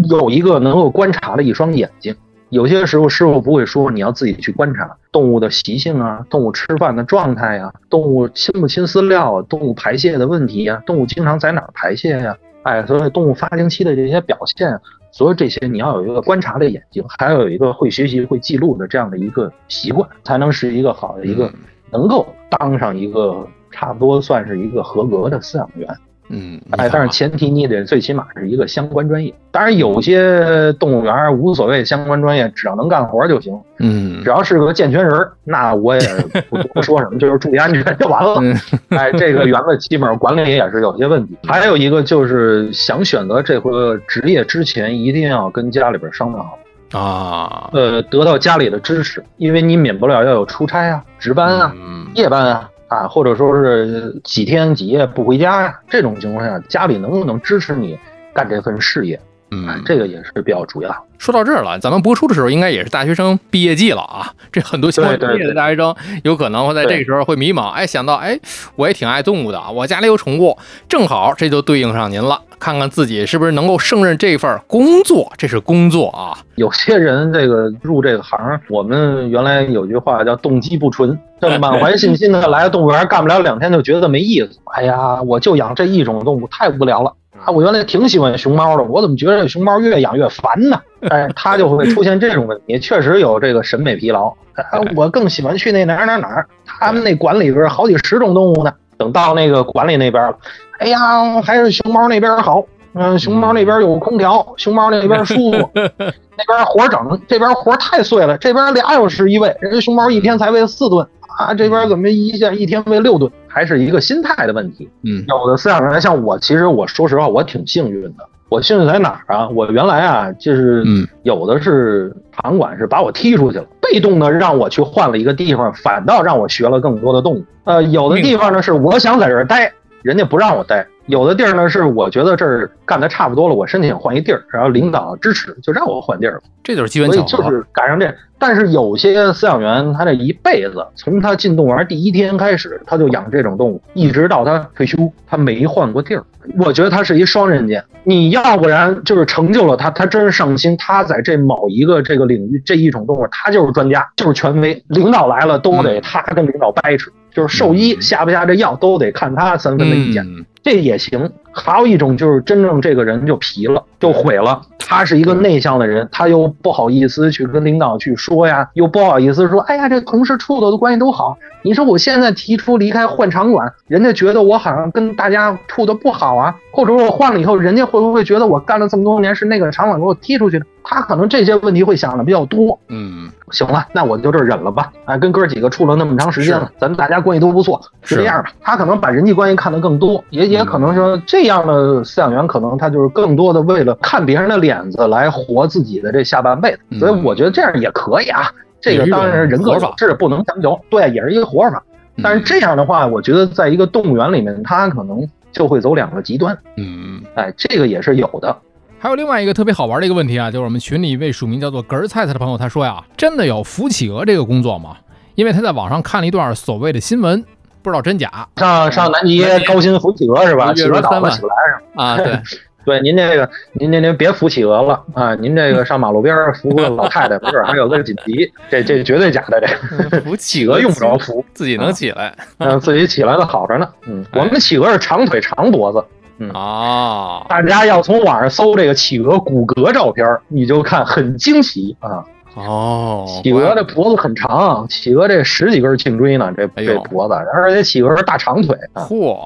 S1: 有一个能够观察的一双眼睛。有些时候师傅不会说，你要自己去观察动物的习性啊，动物吃饭的状态呀、动物亲不亲饲料啊，动物排泄的问题呀、动物经常在哪儿排泄呀、哎，所以动物发情期的这些表现，所有这些你要有一个观察的眼睛，还要有一个会学习、会记录的这样的一个习惯，才能是一个好的一个能够当上一个差不多算是一个合格的饲养员。
S2: 嗯，
S1: 哎，但是前提你得最起码是一个相关专业。当然，有些动物园无所谓相关专业，只要能干活就行。
S2: 嗯
S1: 只要是个健全人儿，那我也不多说什么，[LAUGHS] 就是注意安全就完了。
S2: 嗯 [LAUGHS]
S1: 哎，这个园子基本上管理也是有些问题。还有一个就是想选择这个职业之前，一定要跟家里边商量好，
S2: 啊，
S1: 呃，得到家里的支持，因为你免不了要有出差啊、值班啊、
S2: 嗯
S1: 夜班啊。啊，或者说是几天几夜不回家呀、这种情况下，家里能不能支持你干这份事业？啊
S2: 嗯，
S1: 这个也是比较主要。
S2: 说到这儿了，咱们播出的时候应该也是大学生毕业季了啊。这很多小学毕业的大学生有可能会在这个时候会迷茫，哎，想到哎，我也挺爱动物的，我家里有宠物，正好这就对应上您了，看看自己是不是能够胜任这份工作，这是工作啊。
S1: 有些人这个入这个行，我们原来有句话叫动机不纯，[LAUGHS] 这满怀信心的来动物园，干不了两天就觉得没意思。哎呀，我就养这一种动物，太无聊了。啊，我原来挺喜欢熊猫的，我怎么觉得熊猫越养越烦呢？哎，他就会出现这种问题，确实有这个审美疲劳。啊，我更喜欢去那哪儿哪儿哪儿，他们那馆里边好几十种动物呢。等到那个馆里那边了，哎呀，还是熊猫那边好。嗯，熊猫那边有空调，熊猫那边舒服，那边活整，这边活太碎了，这边俩小时一喂，人家熊猫一天才喂四顿啊，这边怎么一下一天喂六顿，还是一个心态的问题。
S2: 嗯，
S1: 有的饲养员像我，其实我说实话，我挺幸运的。我兴趣在哪儿啊？我原来啊，就是
S2: 嗯
S1: 有的是场馆是把我踢出去了，被动的让我去换了一个地方，反倒让我学了更多的动物。呃，有的地方呢是我想在这儿待，人家不让我待；有的地儿呢是我觉得这儿干的差不多了，我申请换一地儿，然后领导支持就让我换地儿了。
S2: 这就是机缘
S1: 所以
S2: 巧合。
S1: 就是赶上这。但是有些饲养员，他这一辈子，从他进动物园第一天开始，他就养这种动物，一直到他退休，他没换过地儿。我觉得他是一双刃剑。你要不然就是成就了他，他真是上心，他在这某一个这个领域这一种动物，他就是专家，就是权威。领导来了都得他跟领导掰扯，就是兽医下不下这药都得看他三分的意见。
S2: 嗯
S1: 这也行。还有一种就是真正这个人就皮了，就毁了。他是一个内向的人，他又不好意思去跟领导去说呀，又不好意思说，哎呀，这同事处的关系都好。你说我现在提出离开换场馆，人家觉得我好像跟大家处的不好啊，或者说我换了以后，人家会不会觉得我干了这么多年是那个场馆给我踢出去的？他可能这些问题会想的比较多。
S2: 嗯，
S1: 行了，那我就这忍了吧。哎，跟哥几个处了那么长时间了，咱们大家关系都不错，
S2: 是
S1: 就这样吧。他可能把人际关系看得更多，也也可能说这样的饲养员，可能他就是更多的为了看别人的脸子来活自己的这下半辈子。
S2: 嗯
S1: 所以我觉得这样也可以啊。这个当然是人各有志，不能强求。对，也是一个活法。但是这样的话，我觉得在一个动物园里面，他可能就会走两个极端。
S2: 嗯，
S1: 哎，这个也是有的。
S3: 还有另外一个特别好玩的一个问题啊，就是我们群里一位署名叫做“格儿菜菜”的朋友，他说呀，真的有扶企鹅这个工作吗？因为他在网上看了一段所谓的新闻，不知道真假。
S1: 上上南极高薪扶企鹅是吧？企鹅岛了起来上
S2: 啊，对。[LAUGHS]
S1: 对，您这个，您您您别扶企鹅了啊！您这个上马路边扶个老太太，没准还有个紧急，这这绝对假的。这
S2: 扶企
S1: 鹅用不着扶，
S2: 自己能起来，
S1: 嗯，自己起来的好着呢。嗯，我们企鹅是长腿长脖子。嗯
S2: 啊，
S1: 大家要从网上搜这个企鹅骨骼照片，你就看很惊奇啊。
S2: 哦，
S1: 企鹅的脖子很长，企鹅这十几根颈椎呢，这这脖子，而且企鹅是大长腿。
S2: 嚯！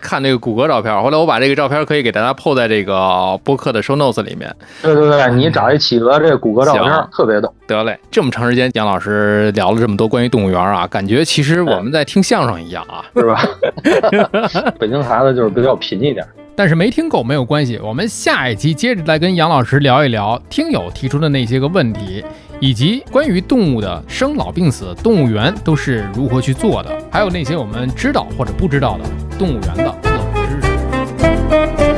S2: 看那个骨骼照片，后来我把这个照片可以给大家 PO 在这个播客的 show notes 里面。
S1: 对对对，你找一企鹅这个骨骼照片，特别逗。
S2: 得嘞，这么长时间，杨老师聊了这么多关于动物园啊，感觉其实我们在听相声一样啊，
S1: 是吧？[LAUGHS] 北京孩子就是比较贫一点。
S3: 但是没听够没有关系，我们下一期接着来跟杨老师聊一聊听友提出的那些个问题，以及关于动物的生老病死，动物园都是如何去做的，还有那些我们知道或者不知道的动物园的冷知识。